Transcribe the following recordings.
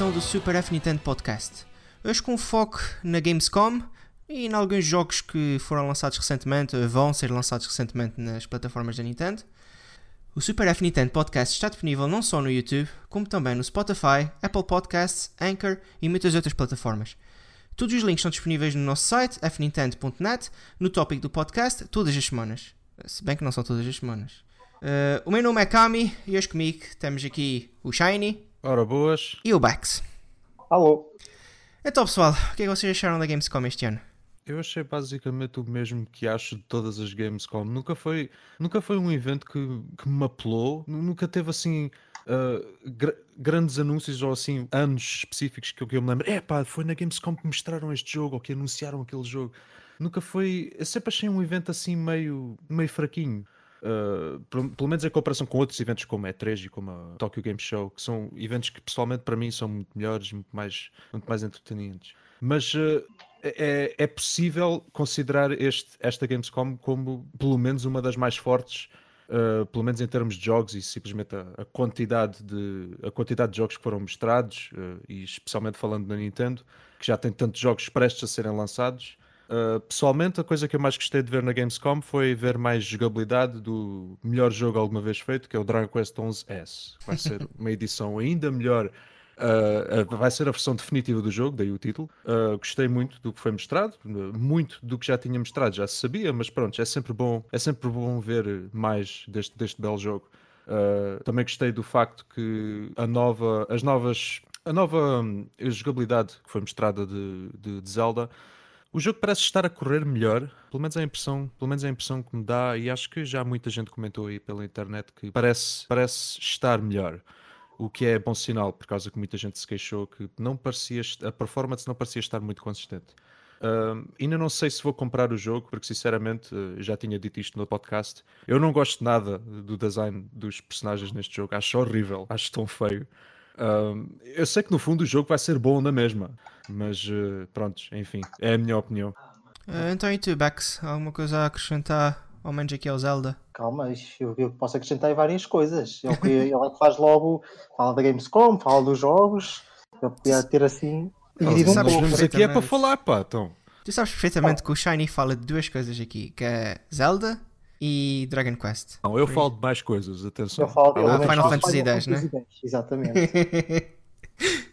edição do Super F Nintendo Podcast. Hoje com foco na Gamescom e em alguns jogos que foram lançados recentemente, vão ser lançados recentemente nas plataformas da Nintendo. O Super F Nintendo Podcast está disponível não só no YouTube, como também no Spotify, Apple Podcasts, Anchor e muitas outras plataformas. Todos os links estão disponíveis no nosso site, fnintendo.net, no tópico do podcast, todas as semanas. Se bem que não são todas as semanas. Uh, o meu nome é Kami e hoje comigo temos aqui o Shiny. Ora, boas. E o Bax. Alô. Então, pessoal, o que é que vocês acharam da Gamescom este ano? Eu achei basicamente o mesmo que acho de todas as Gamescom. Nunca foi, nunca foi um evento que, que me apelou, nunca teve assim uh, gr grandes anúncios ou assim anos específicos que eu, que eu me lembro. É pá, foi na Gamescom que mostraram este jogo ou que anunciaram aquele jogo. Nunca foi. Eu sempre achei um evento assim meio, meio fraquinho. Uh, pelo menos em comparação com outros eventos como a E3 e como a Tokyo Game Show, que são eventos que pessoalmente para mim são muito melhores, muito mais, muito mais entretenentes. Mas uh, é, é possível considerar este, esta Gamescom como pelo menos uma das mais fortes, uh, pelo menos em termos de jogos e simplesmente a, a, quantidade, de, a quantidade de jogos que foram mostrados, e especialmente falando da Nintendo, que já tem tantos jogos prestes a serem lançados. Uh, pessoalmente, a coisa que eu mais gostei de ver na Gamescom foi ver mais jogabilidade do melhor jogo alguma vez feito, que é o Dragon Quest 11S. Vai ser uma edição ainda melhor. Uh, uh, vai ser a versão definitiva do jogo, daí o título. gostei muito do que foi mostrado, muito do que já tinha mostrado, já se sabia, mas pronto, é sempre bom, é sempre bom ver mais deste, deste belo jogo. também gostei do facto que a nova, as novas, a nova um, jogabilidade que foi mostrada de, de, de Zelda o jogo parece estar a correr melhor, pelo menos é a impressão, pelo menos é a impressão que me dá, e acho que já muita gente comentou aí pela internet que parece, parece estar melhor. O que é bom sinal, por causa que muita gente se queixou que não parecia, a performance não parecia estar muito consistente. Uh, ainda não sei se vou comprar o jogo, porque sinceramente uh, já tinha dito isto no podcast. Eu não gosto nada do design dos personagens neste jogo, acho horrível, acho tão feio. Eu sei que no fundo o jogo vai ser bom na mesma, mas uh, pronto, enfim, é a minha opinião. Uh, então e tu, Bex? Alguma coisa a acrescentar, ao menos aqui ao Zelda? Calma, eu, eu posso acrescentar várias coisas. Ele, ele é faz logo, fala da Gamescom, fala dos jogos, eu podia ter assim. Um pouco. aqui é para falar, pá, então. Tu sabes perfeitamente que o Shiny fala de duas coisas aqui, que é Zelda e Dragon Quest. Não, eu falo de mais coisas, atenção. Eu falo, ah, Final Fantasy X, né? Exatamente.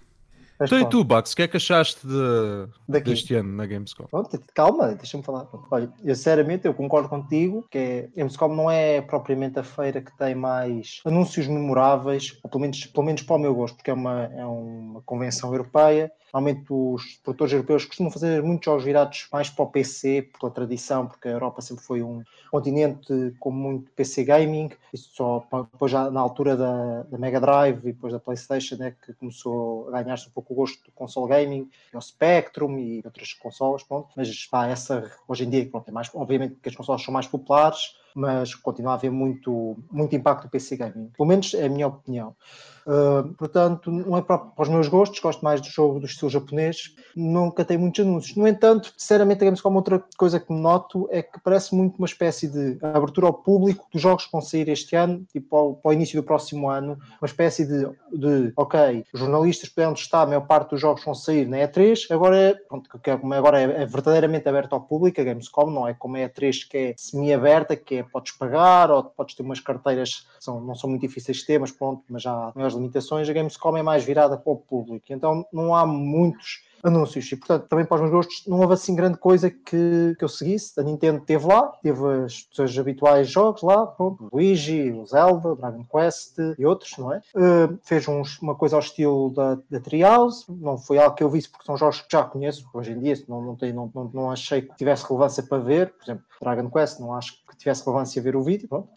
então e tu, Bax, o que é que achaste de, deste ano na Gamescom? Pronto, calma, deixa-me falar. Olha, eu sinceramente eu concordo contigo que é, Gamescom não é propriamente a feira que tem mais anúncios memoráveis, ou pelo menos, pelo menos para o meu gosto, porque é uma, é uma convenção europeia Normalmente os produtores europeus costumam fazer muitos jogos virados mais para o PC, pela tradição, porque a Europa sempre foi um continente com muito PC gaming, isso só depois já na altura da, da Mega Drive e depois da Playstation é que começou a ganhar-se um pouco o gosto do console gaming, o Spectrum e outras consoles, pronto. mas pá, essa hoje em dia, pronto, é mais, obviamente que as consoles são mais populares, mas continua a haver muito, muito impacto do PC gaming, pelo menos é a minha opinião. Uh, portanto, não é para, para, os meus gostos, gosto mais do jogo do estilo japonês, nunca tem muitos anúncios. No entanto, sinceramente, digamos como outra coisa que me noto é que parece muito uma espécie de abertura ao público dos jogos que vão sair este ano e para o, para o início do próximo ano, uma espécie de, de ok, jornalistas puderam testar, a maior parte dos jogos vão sair na E3, agora é, pronto, agora é, é verdadeiramente aberto ao público, a Gamescom não é como a E3 que é semi-aberta, que é podes pagar ou podes ter umas carteiras que são, não são muito difíceis de ter, mas pronto, mas há maiores limitações. A Gamescom é mais virada para o público, então não há muitos anúncios. E, portanto, também para os meus gostos, não houve assim grande coisa que, que eu seguisse. A Nintendo teve lá, teve os seus habituais jogos lá, pronto, Luigi, o Zelda, Dragon Quest e outros, não é? Uh, fez uns, uma coisa ao estilo da, da Treehouse, não foi algo que eu visse porque são jogos que já conheço, hoje em dia não, não, tem, não, não, não achei que tivesse relevância para ver, por exemplo, Dragon Quest, não acho que tivesse relevância ver o vídeo, pronto.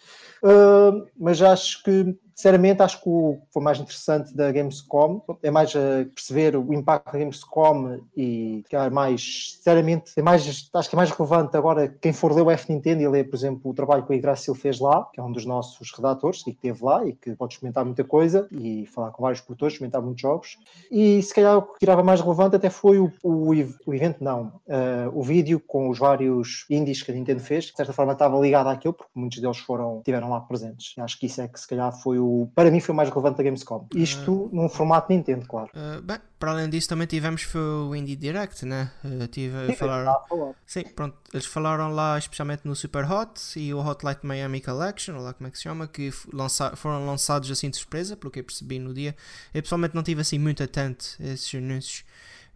Uh, mas acho que Sinceramente, acho que o que foi mais interessante da Gamescom é mais a perceber o impacto da Gamescom e é mais, sinceramente, é mais, acho que é mais relevante agora quem for ler o F Nintendo e ler, por exemplo, o trabalho que o Igrácio fez lá, que é um dos nossos redatores e que esteve lá e que pode experimentar muita coisa e falar com vários produtores, experimentar muitos jogos. E se calhar o que tirava mais relevante até foi o, o, o evento, não, uh, o vídeo com os vários indies que a Nintendo fez, que de certa forma estava ligado àquilo, porque muitos deles foram, estiveram lá presentes. E acho que isso é que se calhar foi o o, para mim foi o mais relevante da Gamescom. Isto num formato Nintendo, claro. Uh, bem, para além disso também tivemos foi o Indie Direct, né? Uh, tive, Sim, falaram, a falar. sim, pronto, eles falaram lá especialmente no Super Hot e o Hot Light Miami Collection, ou lá como é que se chama, que lança- foram lançados assim de surpresa, pelo que eu percebi no dia. Eu pessoalmente não tive assim muito atento a esses anúncios.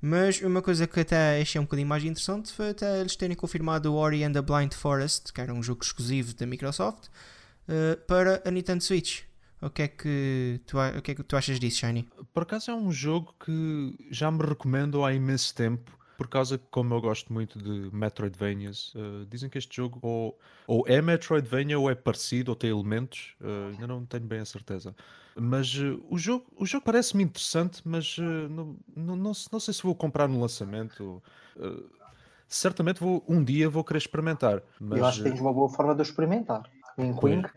Mas uma coisa que até achei um bocadinho mais interessante foi até eles terem confirmado o Ori and the Blind Forest, que era um jogo exclusivo da Microsoft, uh, para a Nintendo Switch. O que é que tu, o que é que tu achas disso, Shiny? Por acaso é um jogo que já me recomendo há imenso tempo. Por causa que, como eu gosto muito de Metroidvanias, eh, dizem que este jogo ou, ou é Metroidvania ou é parecido ou tem elementos, eh, ainda não tenho bem a certeza. Mas eh, o jogo, o jogo parece-me interessante, mas não, não, não, não sei se vou comprar no lançamento. certamente vou, um dia vou querer experimentar. Mas, Eu acho que tens uma boa forma de eu experimentar. Wink, wink.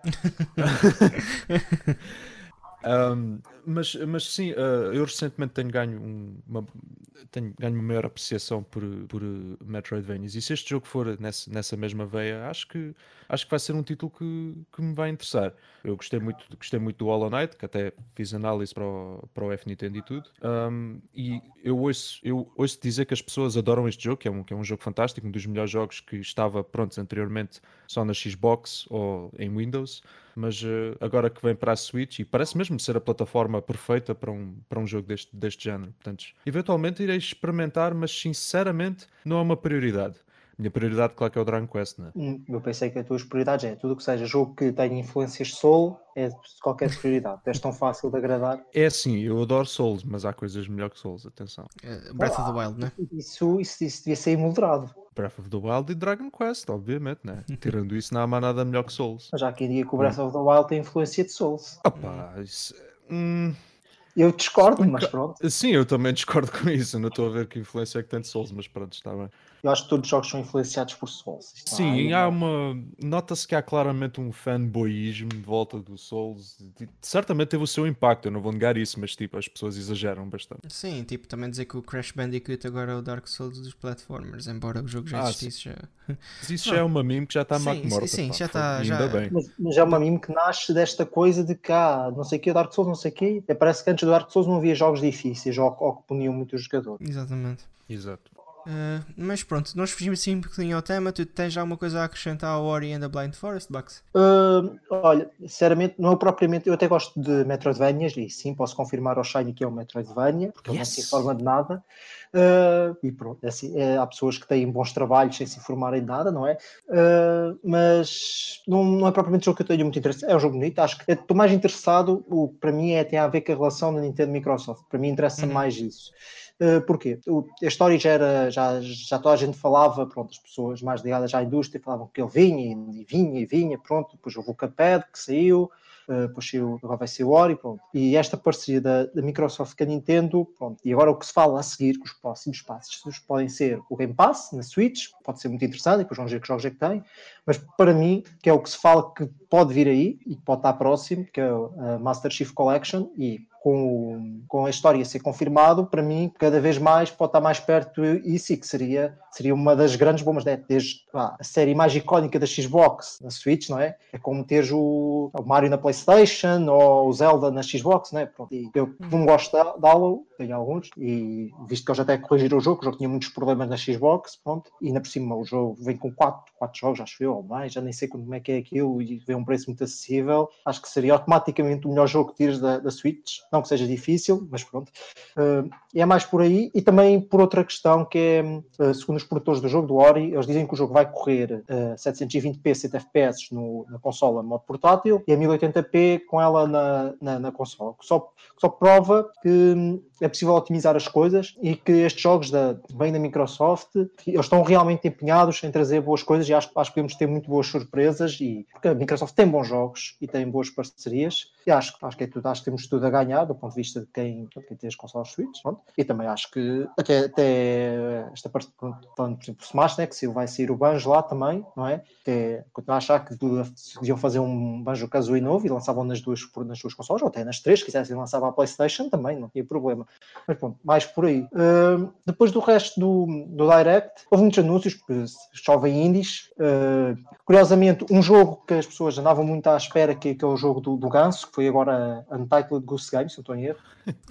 Um, mas, mas sim, uh, eu recentemente tenho ganho um- uma, tenho ganho uma maior apreciação por, por uh, Metroidvanias e se este jogo for nessa, nessa mesma veia, acho que, acho que vai ser um título que, que me vai interessar. Eu gostei muito, gostei muito do Hollow Knight, que até fiz análise para o, para o F e tudo. Um, e eu ouço, eu ouço dizer que as pessoas adoram este jogo, que é, um, que é um jogo fantástico, um dos melhores jogos que estava pronto anteriormente só na Xbox ou em Windows mas eh, agora que vem para a Switch e parece mesmo ser a plataforma perfeita para um, para um jogo deste, deste género. Portanto, eventualmente irei experimentar, mas sinceramente não é uma prioridade. Minha prioridade, claro que é o Dragon Quest, né? Hum, Eu pensei que as tuas prioridades é tudo o que seja jogo que tenha influências Soul, é qualquer prioridade. És tão fácil de agradar. É assim, eu adoro Souls, mas há coisas melhor que Souls, atenção. Uh, Breath of the Wild, né? Isso, isso, isso devia ser moderado. Breath of the Wild e Dragon Quest, obviamente, né? Tirando isso, não há mais nada melhor que Souls. Mas já quem diga que o Breath of the Wild tem influência de Souls. Opa, isso... hum, Eu discordo, mas pronto. sim, eu também discordo com isso. Não estou a ver que influência é que tem de Souls, mas pronto, está bem. Eu acho que todos os jogos são influenciados por Souls. Não Sim, há há uma. Nota-se que há claramente um fanboyismo de volta do Souls. Certamente teve o seu impacto, eu não vou negar isso, mas tipo, as pessoas exageram bastante. Sim, tipo, também dizer que o Crash Bandicoot agora é o Dark Souls dos platformers, embora o jogo já Ah, existisse já. Mas isso já é uma meme que já está Sim, morta. sim, pá, já fogo. tá- E já- Ainda bem. Mas, mas é uma meme que nasce desta coisa de que há não sei o que, Dark Souls, não sei o que. Parece que antes do Dark Souls não havia jogos difíceis ou, ou que puniam muito os jogadores. Exatamente. Exato. Uh, mas pronto, nós fugimos assim um bocadinho ao tema. Tu tens já alguma coisa a acrescentar ao Ori and the Blind Forest, Bucks? Hum, olha, sinceramente, não é propriamente. Eu até gosto de Metroidvanias e sim, posso confirmar ao Shiny que é um Metroidvania, porque ele não se Yes. informa de nada. Uh, e pronto, é assim, é, há pessoas que têm bons trabalhos sem se informarem de nada, não é? Uh, mas não, não é propriamente um jogo que eu tenho muito interesse. É um jogo bonito, acho que estou mais interessado. O que para mim é, tem a ver com a relação da Nintendo e Microsoft. Para mim interessa Uhum. mais isso. Uh, porquê? A história já era, já, já toda a gente falava, pronto, as pessoas mais ligadas à indústria falavam que ele vinha e, vinha e vinha, pronto, depois houve o Cuphead que saiu, uh, depois saiu, agora vai ser o Ori, pronto. E esta parceria da, da Microsoft com a Nintendo, pronto, e agora o que se fala a seguir, que os próximos passos podem ser o Game Pass na Switch, pode ser muito interessante, depois vamos ver que jogos é que tem, mas para mim, que é o que se fala que pode vir aí e que pode estar próximo, que é a Master Chief Collection, e com, com a história a ser confirmado, para mim, cada vez mais pode estar mais perto isso e que seria, seria uma das grandes bombas, né? desde a série mais icónica da Xbox na Switch, não é? É como teres o, o Mario na PlayStation ou o Zelda na Xbox, não é? Pronto, e eu, como gosto da da Halo, tenho alguns, e visto que eles até corrigiram o jogo, o jogo tinha muitos problemas na Xbox, pronto, e ainda por cima o jogo vem com quatro, quatro jogos, acho eu, ou mais, já nem sei como é que é aquilo, e vem um preço muito acessível, acho que seria automaticamente o melhor jogo que tires da, da Switch, não que seja difícil, mas pronto. Uh, é mais por aí, e também por outra questão que é, uh, segundo os produtores do jogo, do Ori, eles dizem que o jogo vai correr uh, 720p 100 FPS no, na consola modo portátil e a 1080p com ela na, na, na consola, que só, que só prova que hum, é possível otimizar as coisas e que estes jogos da, bem da Microsoft eles estão realmente empenhados em trazer boas coisas e acho, acho que podemos ter muito boas surpresas e porque a Microsoft tem bons jogos e tem boas parcerias e acho, acho que é tudo, acho que temos tudo a ganhar do ponto de vista de quem, quem tem as consolas Switch pronto. e também acho que até, até esta parte pronto, por exemplo o Smash né, que se vai sair o Banjo lá também não é? Até, continuo a achar que deviam fazer um Banjo Kazooie novo e lançavam nas duas, nas duas consolas ou até nas três, se quisessem lançar a Playstation também, não tinha problema mas pronto, mais por aí. Uh, depois do resto do, do Direct, houve muitos anúncios, porque chovem indies. Uh, curiosamente, um jogo que as pessoas andavam muito à espera, que é aquele jogo do, do Ganso, que foi agora Untitled Goose Game, se não estou em erro.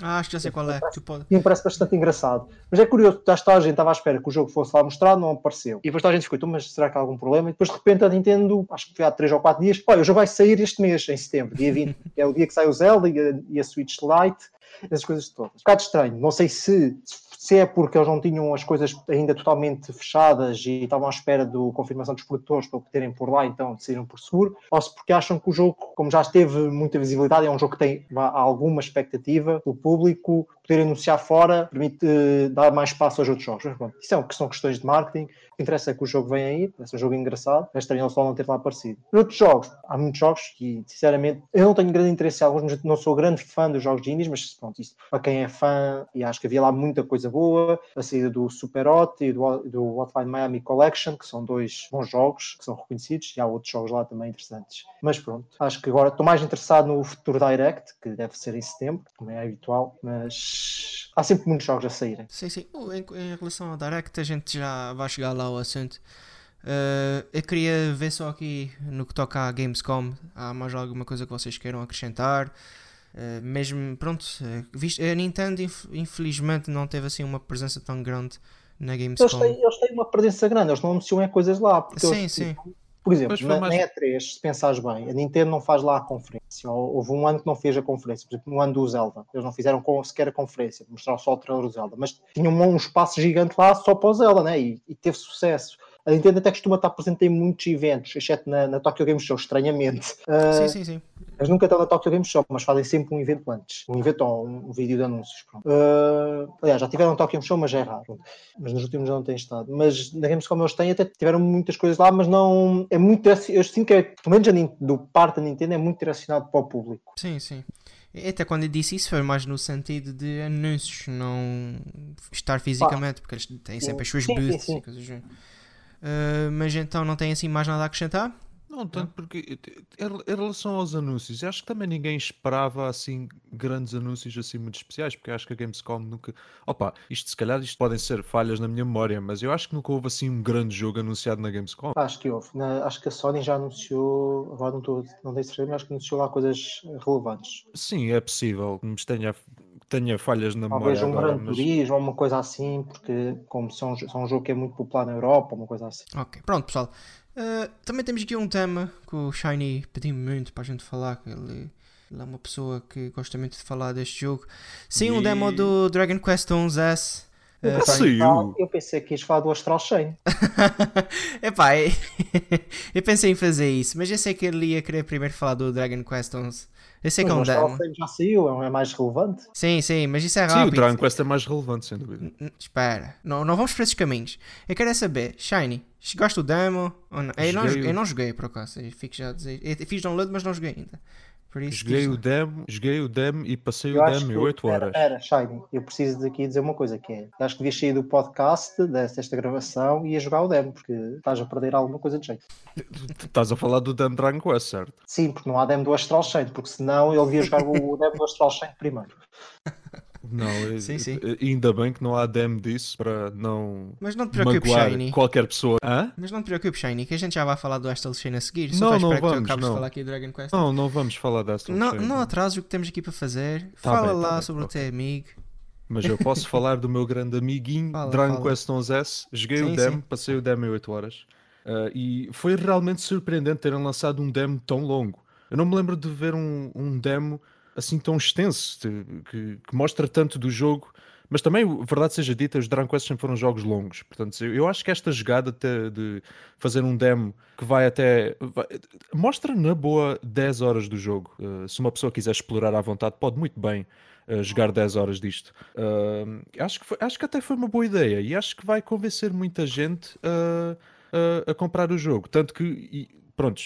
Ah, acho que já sei qual é. Tu pode... E me parece bastante engraçado. Mas é curioso, já está a gente estava à espera que o jogo fosse lá mostrado, não apareceu. E depois a gente ficou, então, mas será que há algum problema? E depois de repente a Nintendo, acho que foi há 3 ou 4 dias, olha, o jogo vai sair este mês, em setembro, dia 20, que é o dia que sai o Zelda e a, e a Switch Lite, essas coisas todas. Um bocado estranho, não sei se, se é porque eles não tinham as coisas ainda totalmente fechadas e estavam à espera da confirmação dos produtores para o poderem por lá, então decidiram por seguro, ou se porque acham que o jogo, como já teve muita visibilidade, é um jogo que tem alguma expectativa do público, poder anunciar fora permite uh, dar mais espaço aos outros jogos. Mas, bom, isso é, são questões de marketing. O que interessa é que o jogo vem aí, parece um jogo engraçado, é estranho só não ter lá aparecido. Outros jogos, há muitos jogos que, sinceramente, eu não tenho grande interesse em alguns, mas não sou grande fã dos jogos de indies, mas pronto, isso para quem é fã, e acho que havia lá muita coisa boa, a saída do Super Hot e do, do Hotline Miami Collection, que são dois bons jogos, que são reconhecidos, e há outros jogos lá também interessantes. Mas pronto, acho que agora estou mais interessado no futuro Direct, que deve ser em setembro, como é habitual, mas há sempre muitos jogos a saírem. Sim, sim. Em, em, relação ao Direct, a gente já vai chegar lá ao assunto. Uh, eu queria ver só aqui no que toca à Gamescom. Há mais alguma coisa que vocês queiram acrescentar? Uh, mesmo, pronto, visto, a Nintendo infelizmente não teve assim uma presença tão grande na Gamescom. Eles têm, eles têm uma presença grande, eles não anunciam é coisas lá. sim, eles, sim. Por exemplo, na, mais... na, E3, se pensares bem, a Nintendo não faz lá a conferência. Houve um ano que não fez a conferência, por exemplo, no ano do Zelda. Eles não fizeram sequer a conferência, mostraram só o trailer do Zelda. Mas tinham um espaço gigante lá só para o Zelda, né? e, e teve sucesso. A Nintendo até costuma estar presente em muitos eventos, exceto na, na Tokyo Game Show, estranhamente. Uh, sim, sim, sim. Eles nunca estão na Tokyo Game Show, mas fazem sempre um evento antes. Um evento ou um, vídeo de anúncios. Uh, aliás, já tiveram Tokyo Game Show, mas é raro. Mas nos últimos não têm estado. Mas na Gamescom eles têm, até tiveram muitas coisas lá, mas não. É muito. Eu sinto que, é, pelo menos do parte da Nintendo, é muito direcionado para o público. Sim, sim. Até quando eu disse isso foi mais no sentido de anúncios, não estar fisicamente, porque eles têm sempre as suas booths e coisas género. Uh, mas então não tem assim mais nada a acrescentar? Não, tanto porque em relação aos anúncios, acho que também ninguém esperava assim grandes anúncios assim muito especiais, porque acho que a Gamescom nunca. Opa, isto se calhar isto podem ser falhas na minha memória, mas eu acho que nunca houve assim um grande jogo anunciado na Gamescom. Acho que houve. Na, acho que a Sony já anunciou, agora não estou, não tenho certeza, mas acho que anunciou lá coisas relevantes. Sim, é possível. Me tenha tenha falhas na Talvez memória. Talvez um Gran mas... Turismo ou uma coisa assim, porque como são, são um jogo que é muito popular na Europa, uma coisa assim. Ok, pronto pessoal. Uh, também temos aqui um tema que o Shiny pediu muito para a gente falar, que ele, ele, é uma pessoa que gosta muito de falar deste jogo. Sim, um demo do Dragon Quest 11S. Uh, saiu. Eu pensei que ias falar do Astral Chain. Epá, eu pensei em fazer isso, mas eu sei que ele ia querer primeiro falar do Dragon Quest 11. Eu sei que é um demo. já saiu, é mais relevante. Sim, sim, mas isso é rápido. Sim, o Dragon Quest é mais relevante, sem dúvida. Espera, não, não vamos para esses caminhos. Eu quero é saber, Shiny, chegaste o demo ou não? Eu não, eu não joguei, por acaso, fico já a dizer. Eu fiz download, mas não joguei ainda. Por isso, joguei, o demo, joguei o demo e passei eu o demo em 8 horas. Era, Shiny, eu preciso daqui dizer uma coisa que é, acho que devias sair do podcast desta gravação e ia jogar o demo, porque estás a perder alguma coisa de jeito. Estás a falar do demo Dragon Quest, certo? Sim, porque não há demo do Astral Chain, porque senão ele devia jogar o demo do Astral Chain primeiro. Não, sim, sim. ainda bem que não há DM disso para não, Mas não te preocupes, Shiny. qualquer pessoa. Hã? Mas não te preocupes, Shiny, que a gente já vai falar do Astral Chain a seguir. Só não, não vamos, que não. de falar aqui do Dragon Quest. Não, não vamos falar do Astral não, Chain. Não atrases o que temos aqui para fazer. Tá fala bem, tá lá tá sobre o teu amigo. Mas eu posso falar do meu grande amiguinho fala, Dragon fala. Quest 11S. Joguei sim, o demo, sim. passei o demo em 8 horas. Uh, e foi realmente surpreendente terem lançado um demo tão longo. Eu não me lembro de ver um, um demo assim tão extenso, que, que, mostra tanto do jogo. Mas também, verdade seja dita, os Dragon Quest sempre foram jogos longos. Portanto, eu acho que esta jogada de fazer um demo que vai até. Vai, mostra na boa 10 horas do jogo. Uh, se uma pessoa quiser explorar à vontade, pode muito bem uh, jogar 10 horas disto. Uh, acho, que foi, acho que até foi uma boa ideia e acho que vai convencer muita gente a comprar o jogo. Tanto que, e, pronto,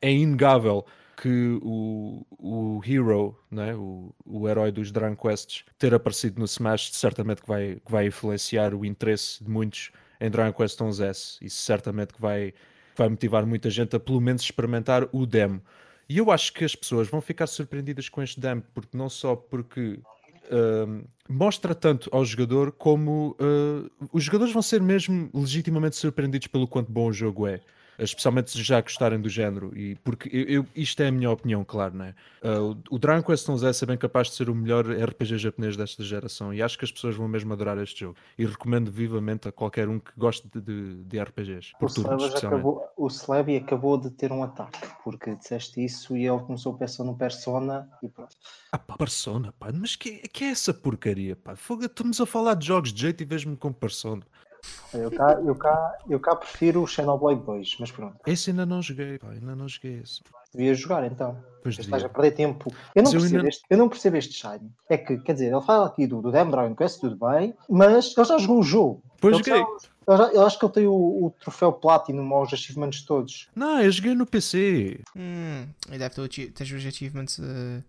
é inegável que o, o Hero, né, o, o herói dos Dragon Quests, ter aparecido no Smash certamente que vai, que vai influenciar o interesse de muitos em Dragon Quest 11S. Isso certamente que vai, vai motivar muita gente a pelo menos experimentar o demo. E eu acho que as pessoas vão ficar surpreendidas com este demo, porque não só porque uh, mostra tanto ao jogador como uh, os jogadores vão ser mesmo legitimamente surpreendidos pelo quanto bom o jogo é. Especialmente já gostarem do género, e porque eu, eu, isto é a minha opinião, claro, né? Uh, o Dragon Quest 11 é bem capaz de ser o melhor RPG japonês desta geração, e acho que as pessoas vão mesmo adorar este jogo. E recomendo vivamente a qualquer um que goste de, de, de RPGs. Por o, turnos, acabou, o Slevy acabou de ter um ataque, porque disseste isso e ele começou a pensar no Persona e pronto. Ah pá, Persona, pá, mas que, que é essa porcaria, pá? Fogo, estamos a falar de jogos de jeito e vejo-me com Persona. Eu cá, eu, cá, eu cá prefiro o Xenoblade 2, mas pronto. Esse ainda não joguei, pá, ainda não joguei esse. Devia jogar então. Pois estás a perder tempo. Eu não, percebo ainda... este, eu não percebo este shine. É que, quer dizer, ele fala aqui do, do Demon Dragon Quest, tudo bem, mas ele já jogou um jogo. Pois joguei. Eu, já, eu, acho que ele tem o, o troféu Platinum aos achievements todos. Não, eu joguei no PC. Hum, e deve ter tens os achievements uh,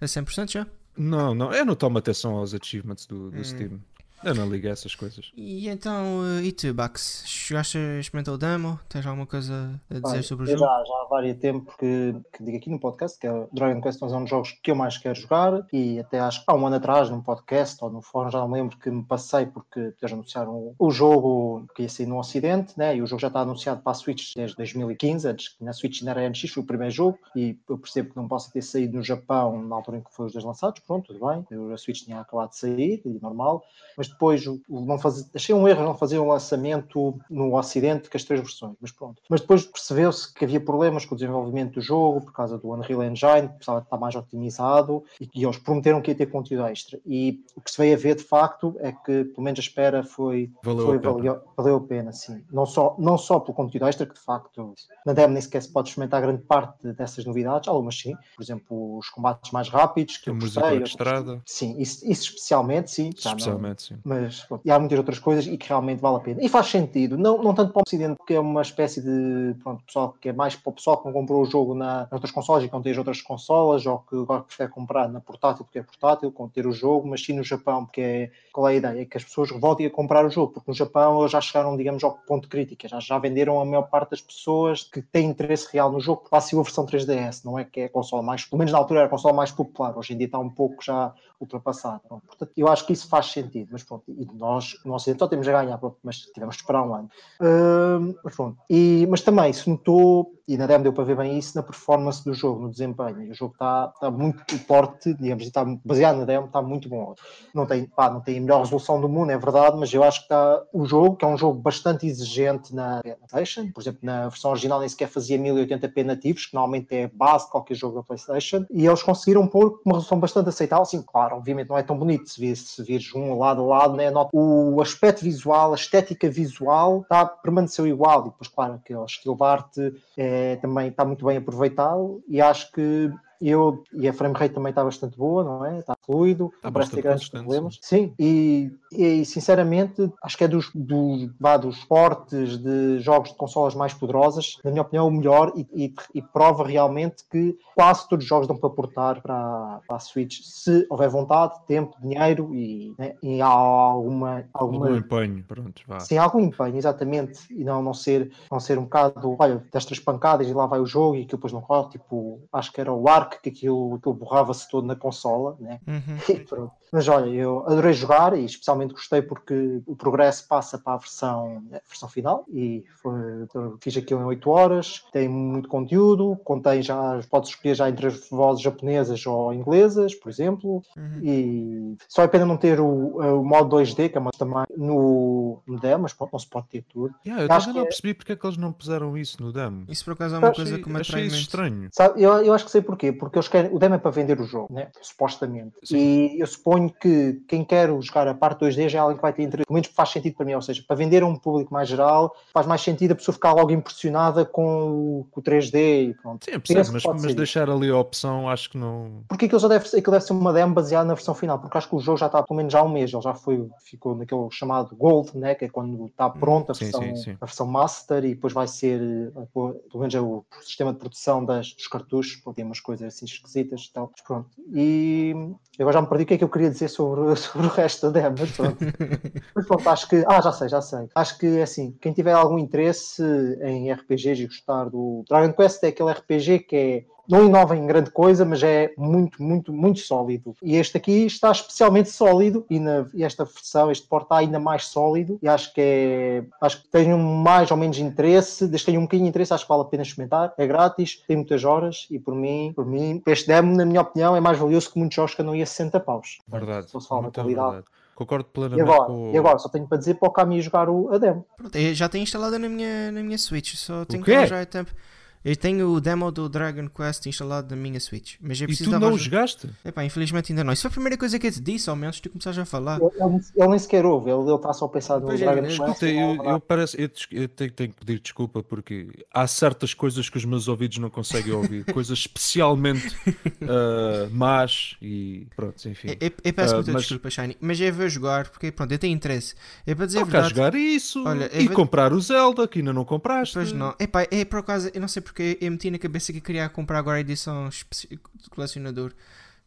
a 100% já? Não, não, eu não tomo atenção aos achievements do, do hum. Steam. Eu não ligo a essas coisas. E então, uh, e tu, Bax? Chegaste a experimentar o demo? Tens alguma coisa a dizer sobre o jogo? Já, já há vários tempos que, que digo aqui no podcast que é Dragon Quest é um dos jogos que eu mais quero jogar e até acho que há um ano atrás num podcast ou no fórum já não me lembro que me passei porque eles anunciaram o jogo que ia sair no ocidente né? e o jogo já está anunciado para a Switch desde 2015, antes que na Switch ainda era NX, foi o primeiro jogo e eu percebo que não possa ter saído no Japão na altura em que foi os dois lançados, pronto, tudo bem, a Switch tinha acabado de sair, normal, mas depois não faz... achei um erro não fazer um lançamento no Ocidente com as três versões, mas pronto. Mas depois percebeu-se que havia problemas com o desenvolvimento do jogo por causa do Unreal Engine, que precisava estar mais otimizado e, e eles prometeram que ia ter conteúdo extra. E o que se veio a ver de facto é que, pelo menos a espera foi, valeu, foi, a, pena. Valeu, valeu a pena, sim. Não só, não só pelo conteúdo extra, que de facto na demo nem sequer se pode experimentar grande parte dessas novidades, algumas sim, por exemplo, os combates mais rápidos, que a música de estrada. Sim, isso, isso especialmente, sim. Especialmente, não, sim. Mas e há muitas outras coisas e que realmente vale a pena. E faz sentido, não, não tanto para o Ocidente, porque é uma espécie de pronto, pessoal que é mais para o pessoal que não comprou o jogo na, outras consolas e que não tem as outras consolas, ou que agora prefere comprar na portátil porque é portátil, com ter o jogo, mas sim no Japão, porque é, qual é a ideia? É que as pessoas voltem a comprar o jogo, porque no Japão eles já chegaram, digamos, ao ponto crítico, já, já venderam a maior parte das pessoas que têm interesse real no jogo, porque lá a versão 3DS, não é que é a consola mais, pelo menos na altura era a consola mais popular, hoje em dia está um pouco já ultrapassada. Portanto, eu acho que isso faz sentido, mas pronto, e nós, no Ocidente, só temos a ganhar, pronto, mas tivemos de esperar um ano. Uh, mas, pronto. E, mas também se notou, e na demo deu para ver bem isso, na performance do jogo, no desempenho. O jogo está, está muito forte, digamos, está baseado na demo, está muito bom. Não tem, pá, não tem a melhor resolução do mundo, é verdade, mas eu acho que está o jogo, que é um jogo bastante exigente na PlayStation, por exemplo, na versão original nem sequer fazia 1080p nativos, que normalmente é base de qualquer jogo da PlayStation, e eles conseguiram pôr uma resolução bastante aceitável. Sim, claro, obviamente não é tão bonito se vires, se um lado a lado, né? o aspecto visual, a estética visual está, permaneceu igual, e depois, claro, aquele estilo de arte é, também está muito bem aproveitado, e acho que eu, e a frame rate também está bastante boa, não é? Está fluido, não parece ter grandes problemas. Sim, e, e, sinceramente acho que é dos, dos, vá, dos portes de jogos de consolas mais poderosas, na minha opinião, o melhor e, e, e prova realmente que quase todos os jogos dão para portar para, para a Switch se houver vontade, tempo, dinheiro e, né, e há alguma, alguma. Algum empenho, pronto, vá. Sim, algum empenho, exatamente, e não, não, ser, não ser um bocado, olha, destas pancadas e lá vai o jogo e que depois não corre, tipo, acho que era o ar que aquilo, aquilo borrava-se todo na consola, né? Uhum. E pronto. Mas olha, eu adorei jogar e especialmente gostei porque o progresso passa para a versão, a versão final e foi, fiz aquilo em 8 horas, tem muito conteúdo, contém já, podes escolher já entre as vozes japonesas ou inglesas, por exemplo, uhum. e só é pena não ter o, o modo 2D, que é mais também no, no demo, mas não se pode ter tudo. Yeah, eu também não é... percebi porque é que eles não puseram isso no demo. Isso por acaso é uma coisa que me achei isso estranho. Sabe, eu, eu acho que sei porquê, porque eles querem, o demo é para vender o jogo, né? supostamente. Sim. E eu suponho que quem quer jogar a parte 2D já é alguém que vai ter interesse, pelo menos faz sentido para mim, ou seja, para vender a um público mais geral, faz mais sentido a pessoa ficar logo impressionada com o, com o 3D e pronto. Sim, percebo, mas, mas deixar ali a opção acho que não. Porque aquilo já deve, aquilo deve ser uma demo baseada na versão final, porque acho que o jogo já está pelo menos já há um mês, ele já foi, ficou naquele chamado Gold, né? que é quando está pronto a versão, sim, sim. a versão Master e depois vai ser, pelo menos é o sistema de produção das, dos cartuchos, porque tem umas coisas assim esquisitas e tal. Mas pronto. E agora já me perdi o que é que eu queria dizer sobre, sobre o resto da demo, mas pronto. mas pronto, acho que. Ah, já sei, já sei. Acho que assim, quem tiver algum interesse em RPGs e gostar do Dragon Quest é aquele RPG que é não inova em grande coisa, mas é muito, muito, muito sólido. E este aqui está especialmente sólido e, na, e esta versão, este port está ainda mais sólido e acho que é, acho que tenho mais ou menos interesse, desde que tenho um bocadinho de interesse, acho que vale a pena experimentar, é grátis, tem muitas horas e por mim, por mim, este demo, na minha opinião, é mais valioso que muitos jogos que andam aí a 60 paus. Verdade. Se falar de Muito qualidade. verdade. Concordo E plenamente agora, com e agora, só tenho para dizer para o Cami jogar o, a demo. Pronto, eu já tenho instalada na minha, na minha Switch, só tenho que arranjar tempo. Eu tenho o demo do Dragon Quest instalado na minha Switch, mas eu E preciso tu de não o jogaste? Epá, infelizmente ainda não. Isso foi a primeira coisa que eu te disse, ao menos tu começares a falar. Ele, ele- nem sequer ouve, ele, está só a pensar no Pois é, Dragon eu Quest. Escuta, e eu, eu parece, eu, eu tenho, tenho que pedir desculpa porque há certas coisas que os meus ouvidos não conseguem ouvir, coisas especialmente ah, más e pronto, enfim. Eu, eu- eu peço Ah, muita mas- desculpa, Shiny, mas eu vou jogar porque pronto, eu tenho interesse. É para dizer a Não queres verdade. jogar isso Olha, e vou- comprar o Zelda que ainda não compraste. Pois não. Epá, é por acaso, eu não sei porque eu meti na cabeça que queria comprar agora a edição de colecionador,